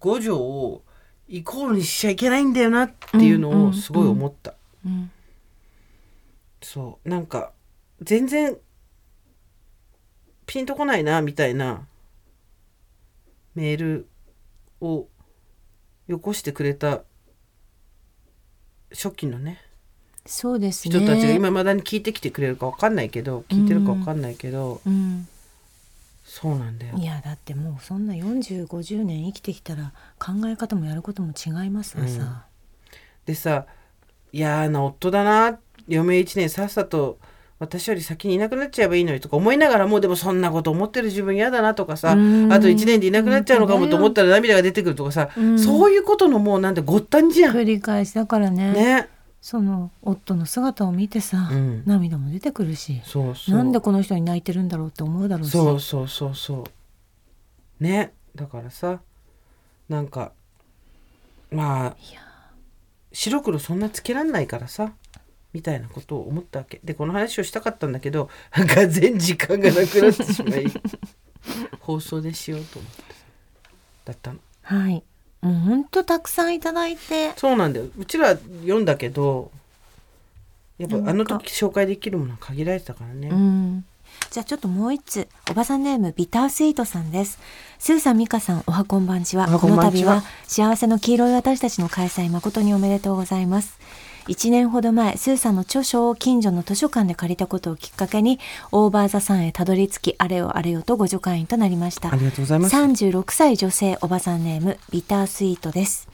五条をイコールにしちゃいけないんだよなっていうのをすごい思った、うん。そう。なんか全然ピンとこないなみたいなメールをよこしてくれた初期のね。そうですね。人たちが今まだに聞いてきてくれるか分かんないけど聞いてるか分かんないけど、うん。そうなんだよ。いやだってもうそんな4050年生きてきたら考え方もやることも違いますわさ、でさ嫌な夫だな。嫁1年さっさと私より先にいなくなっちゃえばいいのにとか思いながらもでもそんなこと思ってる自分嫌だなとかさあとうん1年でいなくなっちゃうのかもと思ったら涙が出てくるとかさ、うんそういうことのもうなんてごったんじゃん。繰り返しだからねね。その夫の姿を見てさ、うん涙も出てくるしそうそう。なんでこの人に泣いてるんだろうって思うだろうしそうそうそうそう。ね。だからさなんかまあ白黒そんなつけらんないからさみたいなことを思ったわけ。でこの話をしたかったんだけどが全時間がなくなってしまい [LAUGHS] 放送でしようと思ってだったの。はい。もうほんとたくさんいただいて。そうなんだよ。うちら読んだけどやっぱあの時紹介できるものは限られてたからね、うん。じゃあちょっともう一つ。おばさんネームビタースイートさんです。スーさん美香さんおはこんばんちは。おはここんばんちは。の度は幸せの黄色い私たちの開催誠におめでとうございます1年ほど前スーさんの著書を近所の図書館で借りたことをきっかけにオーバーザさんへたどり着きあれよあれよとご助会員となりました。ありがとうございます。36歳女性おばさんネームビタースイートです。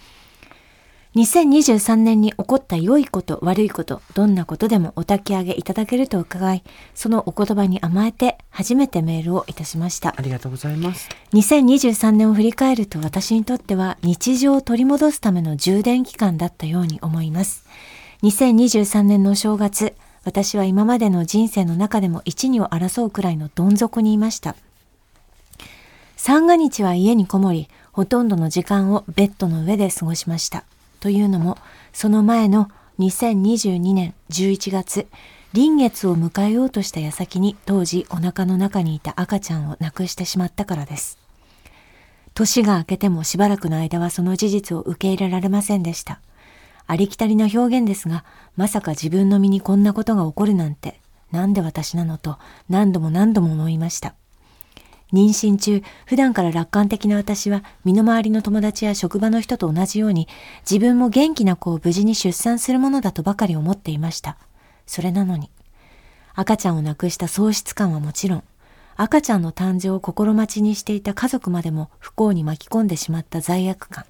2023年に起こった良いこと悪いことどんなことでもお焚き上げいただけると伺いそのお言葉に甘えて初めてメールをいたしました。ありがとうございます。2023年を振り返ると私にとっては日常を取り戻すための充電期間だったように思います2023年のお正月私は今までの人生の中でも一二を争うくらいのどん底にいました。三が日は家にこもりほとんどの時間をベッドの上で過ごしました。というのもその前の2022年11月臨月を迎えようとした矢先に当時お腹の中にいた赤ちゃんを亡くしてしまったからです。年が明けてもしばらくの間はその事実を受け入れられませんでした。ありきたりな表現ですがまさか自分の身にこんなことが起こるなんてなんで私なのと何度も何度も思いました妊娠中、普段から楽観的な私は、身の回りの友達や職場の人と同じように、自分も元気な子を無事に出産するものだとばかり思っていました。それなのに、赤ちゃんを亡くした喪失感はもちろん、赤ちゃんの誕生を心待ちにしていた家族までも不幸に巻き込んでしまった罪悪感。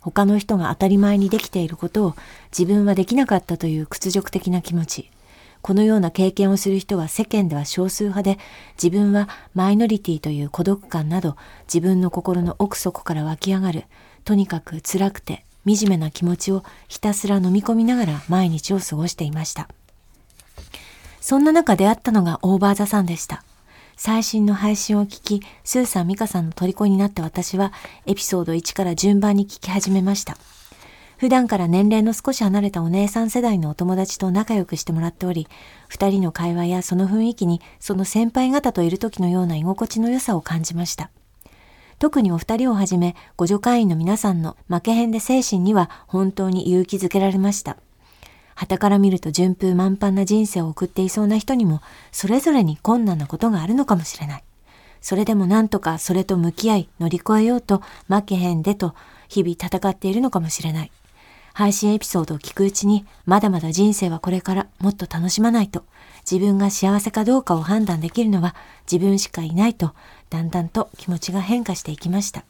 他の人が当たり前にできていることを自分はできなかったという屈辱的な気持ち。このような経験をする人は世間では少数派で、自分はマイノリティという孤独感など、自分の心の奥底から湧き上がる、とにかく辛くて惨めな気持ちをひたすら飲み込みながら毎日を過ごしていました。そんな中出会ったのがオーバーザさんでした。最新の配信を聞き、スーさん、ミカさんの虜になって私は、エピソード1から順番に聞き始めました。普段から年齢の少し離れたお姉さん世代のお友達と仲良くしてもらっており、二人の会話やその雰囲気に、その先輩方といる時のような居心地の良さを感じました。特にお二人をはじめ、ご助会員の皆さんの負けへんで精神には本当に勇気づけられました。旗から見ると順風満帆な人生を送っていそうな人にも、それぞれに困難なことがあるのかもしれない。それでもなんとかそれと向き合い乗り越えようと負けへんでと日々戦っているのかもしれない。配信エピソードを聞くうちに、まだまだ人生はこれからもっと楽しまないと、自分が幸せかどうかを判断できるのは自分しかいないと、だんだんと気持ちが変化していきました。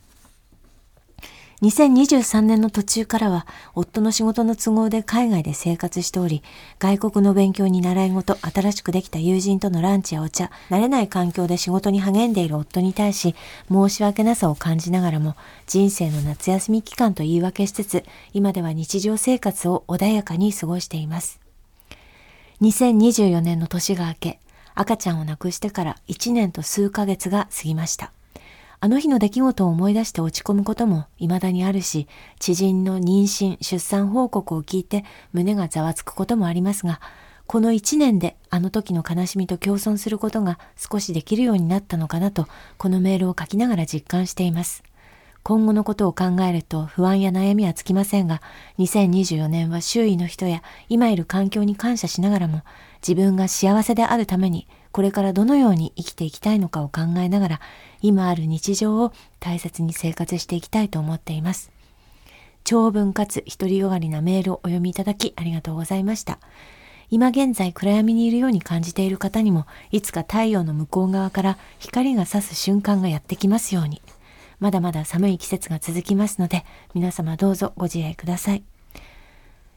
2023年の途中からは、夫の仕事の都合で海外で生活しており、外国の勉強に習い事、新しくできた友人とのランチやお茶、慣れない環境で仕事に励んでいる夫に対し、申し訳なさを感じながらも、人生の夏休み期間と言い訳しつつ、今では日常生活を穏やかに過ごしています。2024年の年が明け、赤ちゃんを亡くしてから1年と数ヶ月が過ぎました。あの日の出来事を思い出して落ち込むことも未だにあるし、知人の妊娠、出産報告を聞いて胸がざわつくこともありますが、この一年であの時の悲しみと共存することが少しできるようになったのかなと、このメールを書きながら実感しています。今後のことを考えると不安や悩みはつきませんが、2024年は周囲の人や今いる環境に感謝しながらも、自分が幸せであるためにこれからどのように生きていきたいのかを考えながら、今ある日常を大切に生活していきたいと思っています。長文かつ独りよがりなメールをお読みいただきありがとうございました。今現在暗闇にいるように感じている方にも、いつか太陽の向こう側から光が差す瞬間がやってきますように。まだまだ寒い季節が続きますので、皆様どうぞご自愛ください。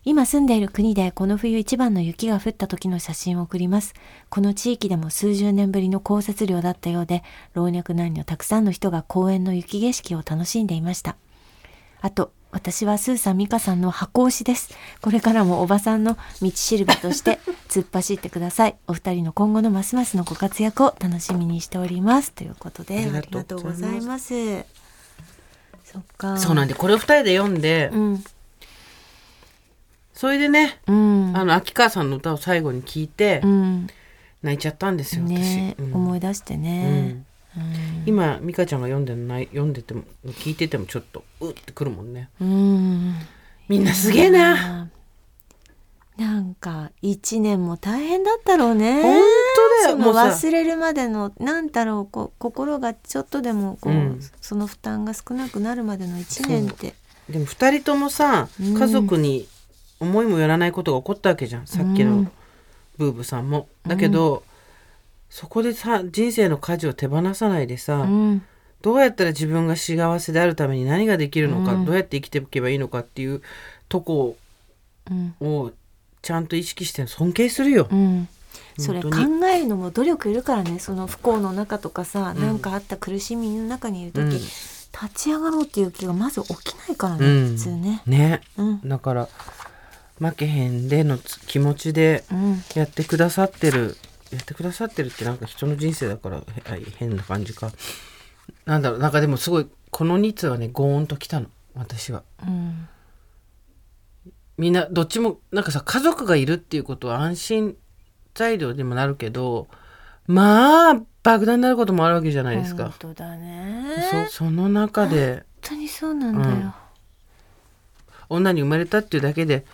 今住んでいる国でこの冬一番の雪が降った時の写真を送ります。この地域でも数十年ぶりの降雪量だったようで、老若男女たくさんの人が公園の雪景色を楽しんでいました。あと、私はスーさん、ミカさんの箱推しです。これからもおばさんの道しるべとして [LAUGHS] 突っ走ってください。お二人の今後のますますのご活躍を楽しみにしております。ということで、ありがとうございます。そっか。そうなんで、これを二人で読んで、うんそれでね、うん、あの秋川さんの歌を最後に聞いて、うん、泣いちゃったんですよ、ね、私、うん、思い出してね、今美香ちゃんが読んでない読んでても聞いててもちょっとうってくるもんね、みんなすげえな。なんか一年も大変だったろうね。本当だよ。もう忘れるまでのなんだろうこう心がちょっとでもこう、その負担が少なくなるまでの一年って。でも二人ともさ家族に思いもよらないことが起こったわけじゃん。さっきのブーブさんも。だけど、うん、そこでさ人生の舵を手放さないでさ、うん、どうやったら自分が幸せであるために何ができるのか、うん、どうやって生きていけばいいのかっていうとこをちゃんと意識して尊敬するよ。それ考えるのも努力いるからね。その不幸の中とかさ何、うん、かあった苦しみの中にいる時、立ち上がろうっていう気がまず起きないからね、普通ね。ね、だから負けへんでの気持ちでやってくださってる、やってくださってるってなんか人の人生だから変な感じか。なんだろうなんかでもすごいこの2通はねゴーンときたの私は、うん、みんなどっちもなんかさ家族がいるっていうことは安心材料にもなるけどまあ爆弾になることもあるわけじゃないですか。本当だね。そその中で。本当にそうなんだよ、うん、女に生まれたっていうだけで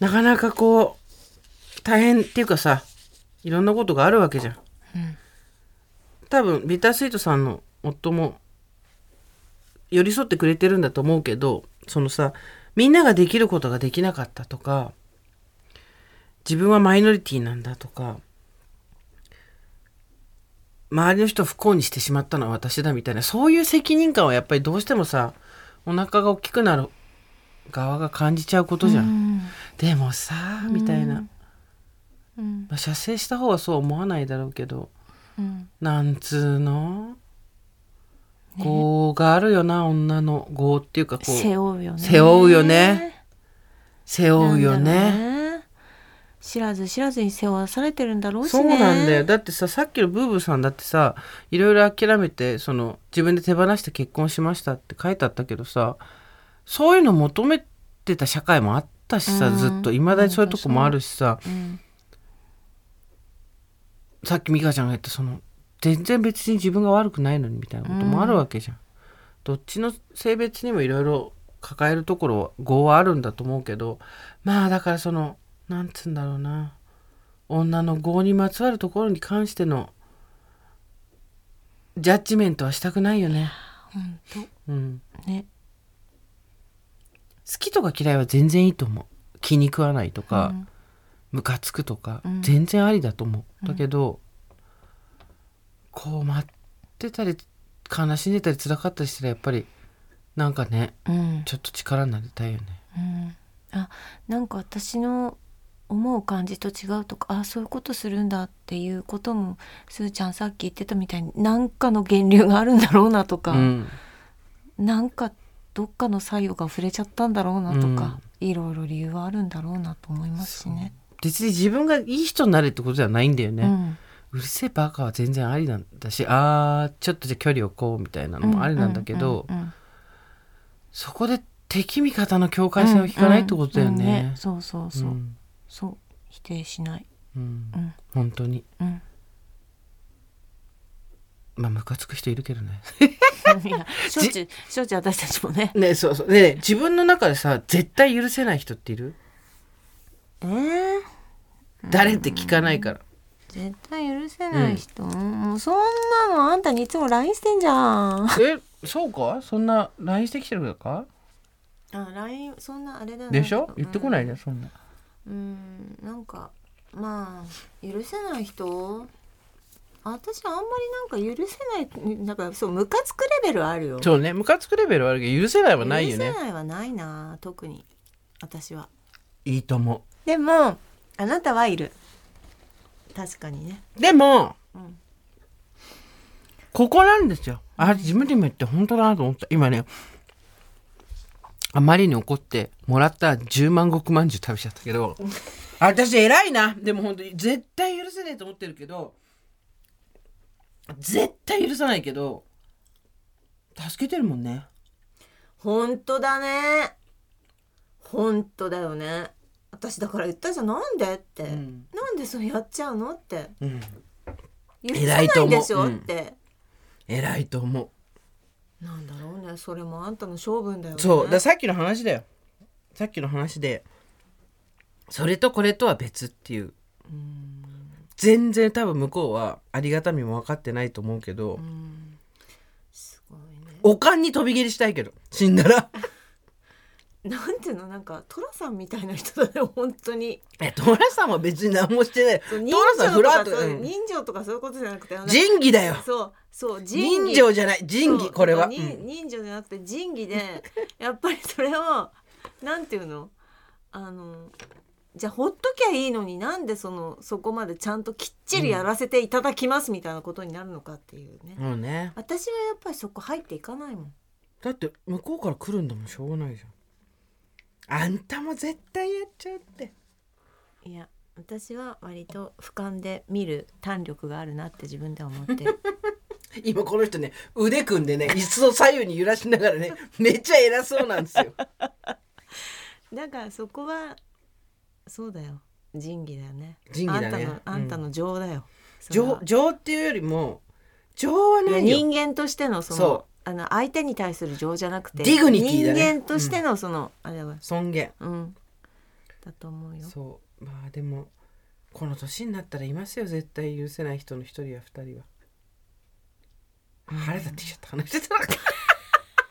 なかなかこう大変っていうかさいろんなことがあるわけじゃん。うん、多分ビタースイートさんの夫も寄り添ってくれてるんだと思うけどそのさみんなができることができなかったとか自分はマイノリティなんだとか周りの人を不幸にしてしまったのは私だみたいなそういう責任感はやっぱりどうしてもさお腹が大きくなる側が感じちゃうことじゃん。うん。でもさみたいな、うん。まあ、射精した方はそう思わないだろうけどうん。なんつうの？業があるよな女の。業っていうかこう。背負うよね。背負うよね。背負うよね。う知らず知らずに背負わされてるんだろうしそうねなんだよ。だってささっきのブーブーさんだってさいろいろ諦めてその自分で手放して結婚しましたって書いてあったけどさそういうの求めてた社会もあったしさ、うん。ずっと。いまだにそういうとこもあるしさ、うん。さっき美香ちゃんが言ったその全然別に自分が悪くないのにみたいなこともあるわけじゃん。どっちの性別にもいろいろ抱えるところ業はあるんだと思うけどまあだからそのなんつうんだろうな。女の業にまつわるところに関してのジャッジメントはしたくないよね。ほんと。うん、ね。好きとか嫌いは全然いいと思う。気に食わないとか、うん。ムカつくとか、うん。全然ありだと思う。だけど、こう待ってたり悲しんでたり辛かったりしたらやっぱりなんかねうん。ちょっと力になりたいよね。うん。あなんか私の思う感じと違うとかあそういうことするんだっていうこともすーちゃんさっき言ってたみたいに何かの源流があるんだろうなとか、うん。なんかどっかの作用が触れちゃったんだろうなとか、いろいろ理由はあるんだろうなと思いますしね。別に自分がいい人になれってことじゃないんだよね、うん。うるせえバカは全然ありなんだしあーちょっとじゃあ距離を置こうみたいなのもありなんだけど、うんうんうん。そこで敵味方の境界線を引かないってことだようんうんね。そうそうそう、うん。そう否定しない。うん。うん。本当に。うん。まあムカつく人いるけどね。[LAUGHS] いやしょっちゅうしょっちゅう私たちもね。ねそうそう。でね自分の中でさ絶対許せない人っている？えー、誰って聞かないから。絶対許せない人、もうそんなのあんたにいつも LINE してんじゃん。えそうか？そんな LINE してきてるのか？あ LINE そんなあれだよでしょ？言ってこないねそんな。うんなんかまあ許せない人？私あんまりなんか許せないなんかそうムカつくレベルあるよ。そうね。ムカつくレベルはあるけど許せないはないよね。許せないはないな特に私は。いいと思でもあなたはいる。確かにね。うでも、うん。ここなんですよ。あ自分でも言って本当だなと思った。今ねあまりに怒ってもらった10万石まんじゅう食べちゃったけどあ [LAUGHS] 私偉いな。でも本当に絶対許せねえと思ってるけど絶対許さないけど助けてるもんね。本当だね。本当だよね。私だから言ったじゃん。なんでって、ん。なんでそれやっちゃうのって。うん。許せ偉いと思うないでしょうん。って、偉いと思う。なんだろうね。それもあんたの性分だよね。そう。ださっきの話だよ。さっきの話でそれとこれとは別っていう全然多分向こうはありがたみも分かってないと思うけど、うん。すごいね。おかんに飛び蹴りしたいけど死んだら。[LAUGHS] なんていうのなんか寅さんみたいな人だね本当に。えトラさんは別に何もしてない。そう人トラさん情とフラット、かそううん。人情とかそういうことじゃなくてあの仁義だよ。そうそう情じゃない。仁義そうこれは、人うん。人情じゃなくて仁義でやっぱりそれをなんていうの？あのじゃあほっときゃいいのになんでそのそこまでちゃんときっちりやらせていただきますみたいなことになるのかっていうね、もうね。私はやっぱりそこ入っていかないもん。だって向こうから来るんだもんしょうがないじゃん。あんたも絶対やっちゃうって。いや私は割と俯瞰で見る胆力があるなって自分では思ってる。[LAUGHS] 今この人ね腕組んでね椅子を左右に揺らしながらねめっちゃ偉そうなんですよ。[LAUGHS] だからそこはそうだよ。仁義だよね。仁義だね。あんたのあんたの情だよ、情は情っていうよりも情はないよ人間としてのそのそあの相手に対する情じゃなくて dignity だね。人間としてのその、あれは。尊厳。うん。だと思うよ。そう。まあでもこの年になったらいますよ。絶対許せない人の一人や二人は。腹立ってきちゃった。話してた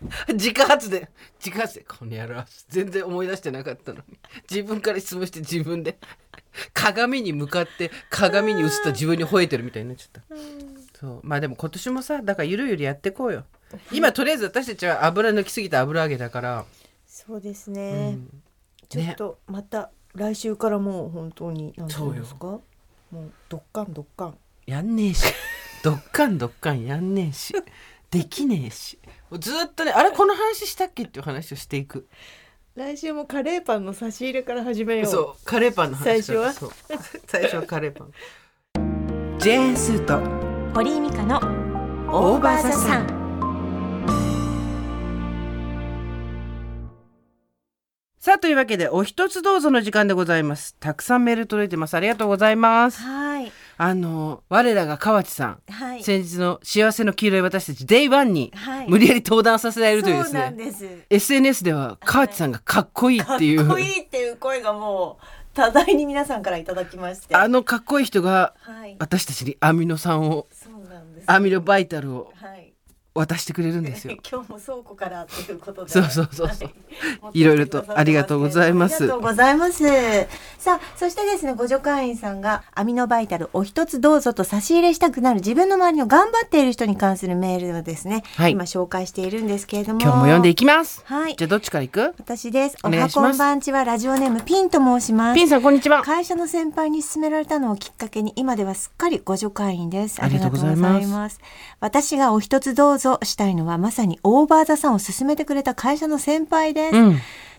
[LAUGHS] 自家発電自家発電この野郎全然思い出してなかったのに。自分から質問して自分で。鏡に向かって鏡に映った自分に吠えてるみたいになっちゃった。そう。まあでも今年もさだからゆるゆるやってこうよ。今とりあえず私たちは油抜きすぎた油揚げだから、そうですうね、んちょっとまた来週からもう本当に何て言うんですか？もうドッカンドッカン。やんねえし。どっかんどっかんやんねえしできねえし。もうずっとねあれこの話したっけっていう話をしていく。来週もカレーパンの差し入れから始めよう。そうカレーパンの話最初は？そう。最初はカレーパン。ジェーンスーと堀井美香のオーバーザさん。さあというわけでお一つどうぞの時間でございます。たくさんメール届いてます。ありがとうございます。はいあの我らが河内さんはい。先日の幸せの黄色い私たち Day1 にはい。無理やり登壇させられるというですそうなんねです。SNS では河内さんがかっこいいっていう、かっこいいっていう声がもう多大に皆さんからいただきまして。あのかっこいい人がはい。私たちにアミノ酸をアミノバイタルをはい渡してくれるんですよ。[LAUGHS] 今日も倉庫からということで。そうそうそうそうはいろいろとありがとうございますありがとうございます。さあ、そしてですね、ご助会員さんがアミノバイタルお一つどうぞと差し入れしたくなる自分の周りの頑張っている人に関するメールをですね、はい今紹介しているんですけれども。今日も読んでいきます。はいじゃあどっちから行く？私です。おはいこんばんちはラジオネームピンと申しますピ。ンさんこんにちは。会社の先輩に勧められたのをきっかけに今ではすっかりご助会員です。ありがとうございますありがとうございます私がお一つどうぞしたいのはまさにオーバーザさんを勧めてくれた会社の先輩です。うん。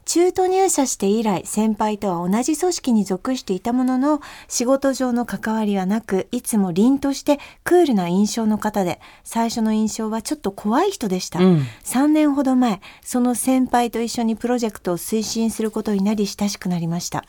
中途入社して以来先輩とは同じ組織に属していたものの仕事上の関わりはなくいつも凛としてクールな印象の方で最初の印象はちょっと怖い人でした、うん3年ほど前その先輩と一緒にプロジェクトを推進することになり親しくなりました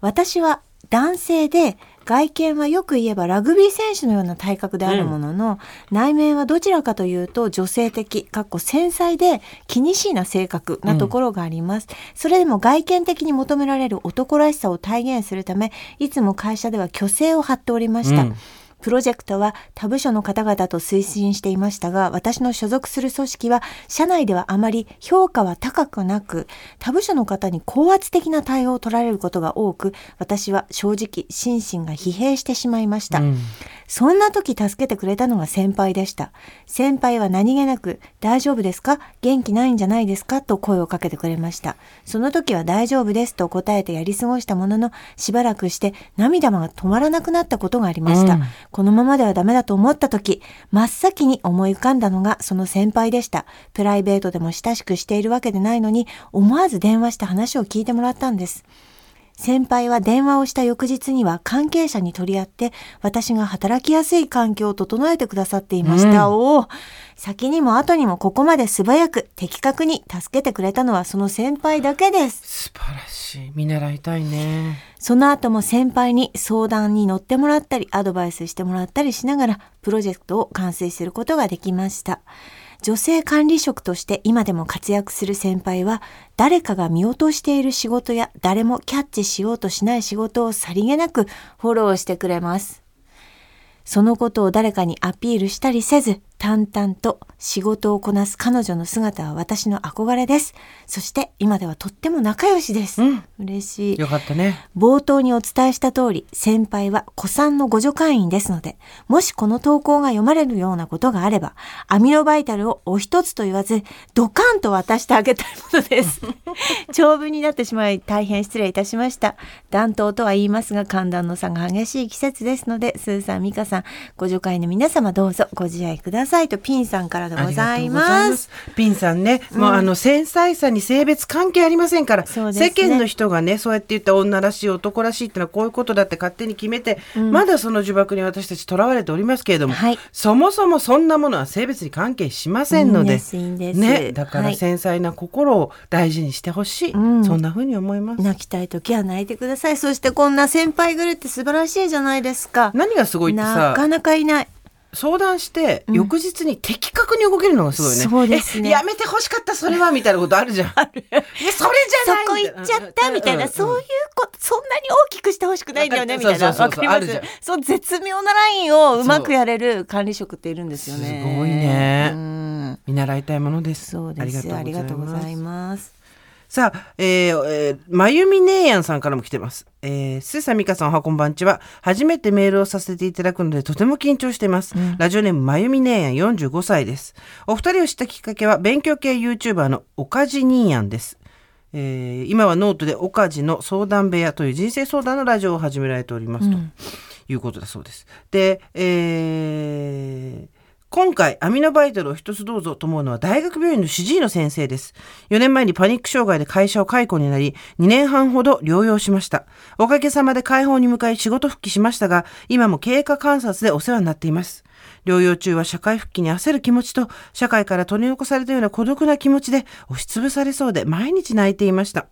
私は男性で外見はよく言えばラグビー選手のような体格であるものの、内面はどちらかというと女性的かっこ繊細で気にしいな性格なところがあります、それでも外見的に求められる男らしさを体現するためいつも会社では虚勢を張っておりました、うんプロジェクトは他部署の方々と推進していましたが、私の所属する組織は、社内ではあまり評価は高くなく、他部署の方に高圧的な対応を取られることが多く、私は正直、心身が疲弊してしまいました。うんそんな時助けてくれたのが先輩でした。先輩は何気なく、大丈夫ですか？元気ないんじゃないですか？と声をかけてくれました。その時は大丈夫ですと答えてやり過ごしたものの、しばらくして涙が止まらなくなったことがありました。うんこのままではダメだと思った時、真っ先に思い浮かんだのがその先輩でした。プライベートでも親しくしているわけでないのに、思わず電話して話を聞いてもらったんです。先輩は電話をした翌日には関係者に取り合って私が働きやすい環境を整えてくださっていました。おお先にも後にもここまで素早く的確に助けてくれたのはその先輩だけです。素晴らしい見習いたいね。その後も先輩に相談に乗ってもらったりアドバイスしてもらったりしながらプロジェクトを完成することができました。女性管理職として今でも活躍する先輩は誰かが見落としている仕事や誰もキャッチしようとしない仕事をさりげなくフォローしてくれます。そのことを誰かにアピールしたりせず、淡々と仕事をこなす彼女の姿は私の憧れです。そして今ではとっても仲良しです。うん嬉しい。よかったね。冒頭にお伝えした通り、先輩は古参の互助会員ですので、もしこの投稿が読まれるようなことがあれば、アミノバイタルをお一つと言わず、ドカンと渡してあげたいものです。[LAUGHS] 長文になってしまい大変失礼いたしました。暖冬とは言いますが、寒暖の差が激しい季節ですので、スーさん、ミカさん、ご助会の皆様どうぞご自愛くださいとピンさんからでございます。ピンさんね、もうあの繊細さに性別関係ありませんから、ね世間の人がねそうやって言った女らしい男らしいってのはこういうことだって勝手に決めて、まだその呪縛に私たちとらわれておりますけれども、はいそもそもそんなものは性別に関係しませんのでいいんですいいんですね、だからはい繊細な心を大事にしてほしい、うんそんな風に思います。泣きたい時は泣いてください。そしてこんな先輩グルって素晴らしいじゃないですか。何がすごいってなさかなかいない。相談してうん。翌日に的確に動けるのがすごいね。そうですね。えやめて欲しかったそれはみたいなことあるじゃん。えそれじゃないそこ行っちゃったみたいな、そういうことそんなに大きくしてほしくないんだよねみたいな。そうそうそうわかります？そう絶妙なラインをうまくやれる管理職っているんですよね。すごいね。うん。見習いたいものです。そうです。ありがとうございます。さあ、えーえーまゆみねえやんさんからも来てます。えー、すーさんみかさんおはこんばんちは。初めてメールをさせていただくのでとても緊張しています。ラジオネームまゆみねえやん45歳です。お二人を知ったきっかけは勉強系 YouTuber のおかじにーやんです。えー今はノートでおかじの相談部屋という人生相談のラジオを始められておりますと。いうことだそうです。で、えー今回、アミノバイタルを一つどうぞと思うのは大学病院の主治医の先生です。4年前にパニック障害で会社を解雇になり、2年半ほど療養しました。おかげさまで解放に向かい仕事復帰しましたが、今も経過観察でお世話になっています。療養中は社会復帰に焦る気持ちと、社会から取り残されたような孤独な気持ちで押しつぶされそうで毎日泣いていました。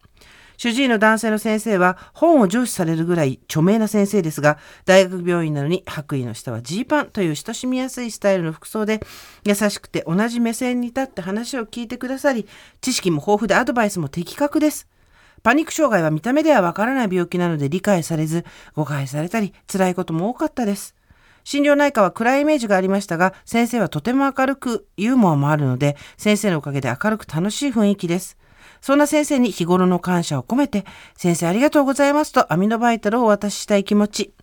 主治医の男性の先生は本を上司されるぐらい著名な先生ですが、大学病院なのに白衣の下はジーパンという親しみやすいスタイルの服装で、優しくて同じ目線に立って話を聞いてくださり、知識も豊富でアドバイスも的確です。パニック障害は見た目ではわからない病気なので理解されず、誤解されたり、辛いことも多かったです。心療内科は暗いイメージがありましたが、先生はとても明るく、ユーモアもあるので、先生のおかげで明るく楽しい雰囲気です。そんな先生に日頃の感謝を込めて、先生ありがとうございますとアミノバイタルをお渡ししたい気持ち。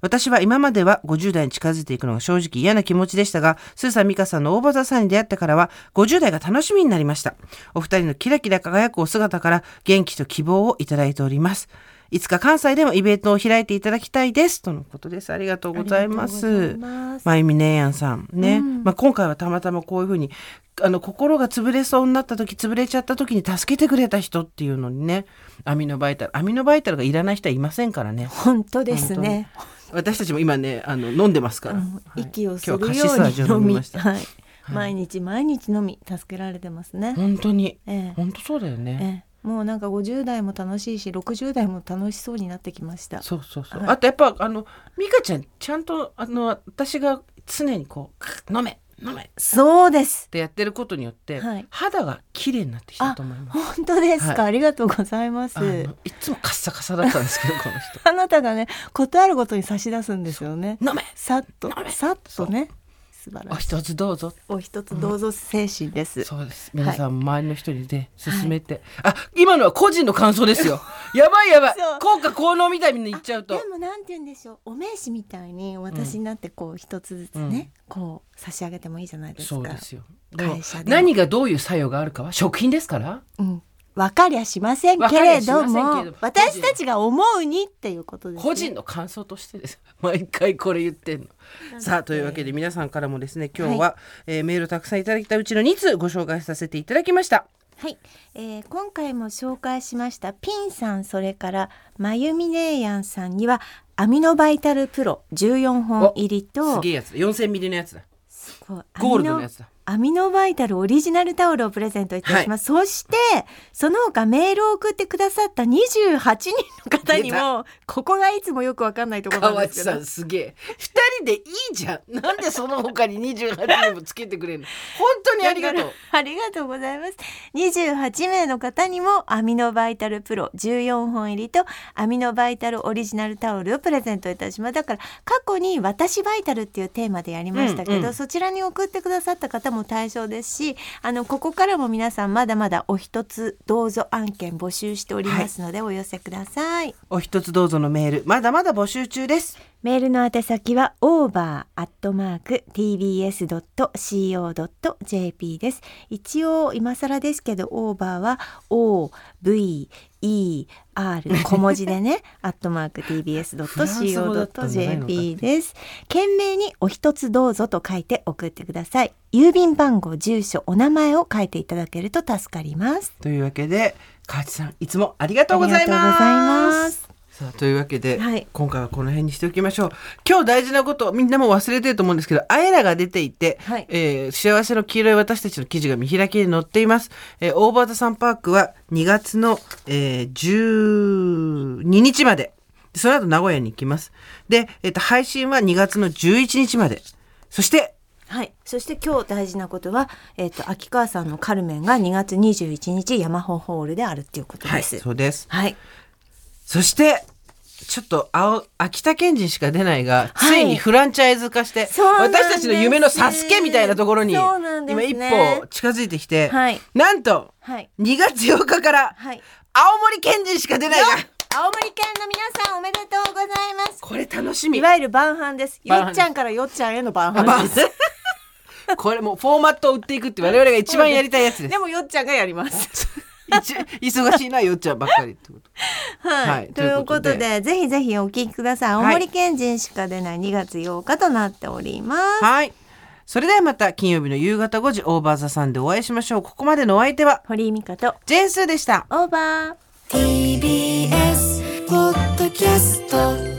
私は今までは50代に近づいていくのが正直嫌な気持ちでしたが、スーさん、ミカさんの大場座さんに出会ってからは50代が楽しみになりました。お二人のキラキラ輝くお姿から元気と希望をいただいております。いつか関西でもイベントを開いていただきたいです。とのことです。ありがとうございますまゆみねえやんさんね、うんまあ、今回はたまたまこういうふうにあの心が潰れそうになった時潰れちゃった時に助けてくれた人っていうのにねアミノバイタルアミノバイタルがいらない人はいませんからね。本当ですね。私たちも今ねあの飲んでますから、うんはい。息をす今るように飲みを飲みました、はい。毎日毎日飲み助けられてますね。本当に。ええ。本当そうだよね、ええ。もうなんか50代も楽しいし60代も楽しそうになってきました。そうそうそう、はい。あとやっぱあの美香ちゃんちゃんとあの私が常にこう飲めそうです。てやってることによって、はい。肌が綺麗になってきたと思います。本当ですか、はありがとうございます。いつもカッサカサだったんですけど [LAUGHS] この人。あなたがねことあるごとに差し出すんですよね。飲め。さっと飲め。さっとね素晴おらしい。一つどうぞ。お一つどうぞ精神です、そうです。皆さん周りの人にで進めて、あ今のは個人の感想ですよ。やばいやばい。効果効能みたいに言っちゃうと。でもなんて言うんでしょう。お名刺みたいに私になってこう一つずつね、こう差し上げてもいいじゃないですか。そうですよ。会社でも。何がどういう作用があるかは食品ですから。うん分かりゃしませんけれども私たちが思うにっていうことです、ね、個人の感想としてです。[LAUGHS] 毎回これ言ってんの。さあというわけで皆さんからもですね今日は、えーメールたくさんいただいたうちの2通ご紹介させていただきました。はい、えー今回も紹介しましたピンさんそれからまゆみねえやんさんにはアミノバイタルプロ14本入りすとげえやつだ。4000ミリのやつだ。こうゴールドのやつだアミノバイタルオリジナルタオルをプレゼントいたします、そしてその他メールを送ってくださった28人の方に出もここがいつもよくわかんないところなんですけど。んすげえ。二人でいいじゃん。なんでその他に28人もつけてくれるの？本当にありがとう。ありがとうございます。28名の方にもアミノバイタルプロ14本入りとアミノバイタルオリジナルタオルをプレゼントいたします。だから過去に私バイタルっていうテーマでやりましたけど、うんうん。そちらに送ってくださった方も対象ですし、あのここからも皆さんまだまだお一つどうぞ案件募集しておりますのでお寄せください。お一つどうぞのメールまだまだ募集中ですメールの宛先は over.tbs.co.jp です。一応今更ですけど over は o v e r 小文字でね [LAUGHS] アットマークフランス語だったんじゃないのか tbs.co.jp です。懸命にお一つどうぞと書いて送ってください。郵便番号、住所、お名前を書いていただけると助かります。というわけで河内さんいつもありがとうございますさあというわけで、はい。今回はこの辺にしておきましょう。今日大事なことみんなも忘れてると思うんですけどあえらが出ていて、はい。えー幸せの黄色い私たちの記事が見開きに載っています、えーオーバーザサンパークは2月の、えー12日まで。その後名古屋に行きます。で、えっと配信は2月の11日まで。そしてはい。そして今日大事なことは、えっ、と、秋川さんのカルメンが2月21日ヤマホホールであるっていうことはいです。そうです。はい。そしてちょっと青秋田県人しか出ないが、はいついにフランチャイズ化して私たちの夢のサスケみたいなところにそうなんです今ね一歩近づいてきて、はいなんとはい。2月8日からはい。青森県人しか出ないが青森県の皆さんおめでとうございます。これ楽しみいわゆる晩飯です。よっちゃんからよっちゃんへの晩飯です。これもうフォーマットを売っていくって我々が一番やりたいやつですでもよっちゃんがやります。[LAUGHS] 一忙しいなよっちゃんばっかりってこと。はい、はい。ということということでぜひぜひお聞きください。青森県人しか出ない2月8日となっております。はい。それではまた金曜日の夕方5時オーバーザさんでお会いしましょう。ここまでのお相手は？堀井美香と。ジェーンスーでした。オーバー。TBS ポッドキャスト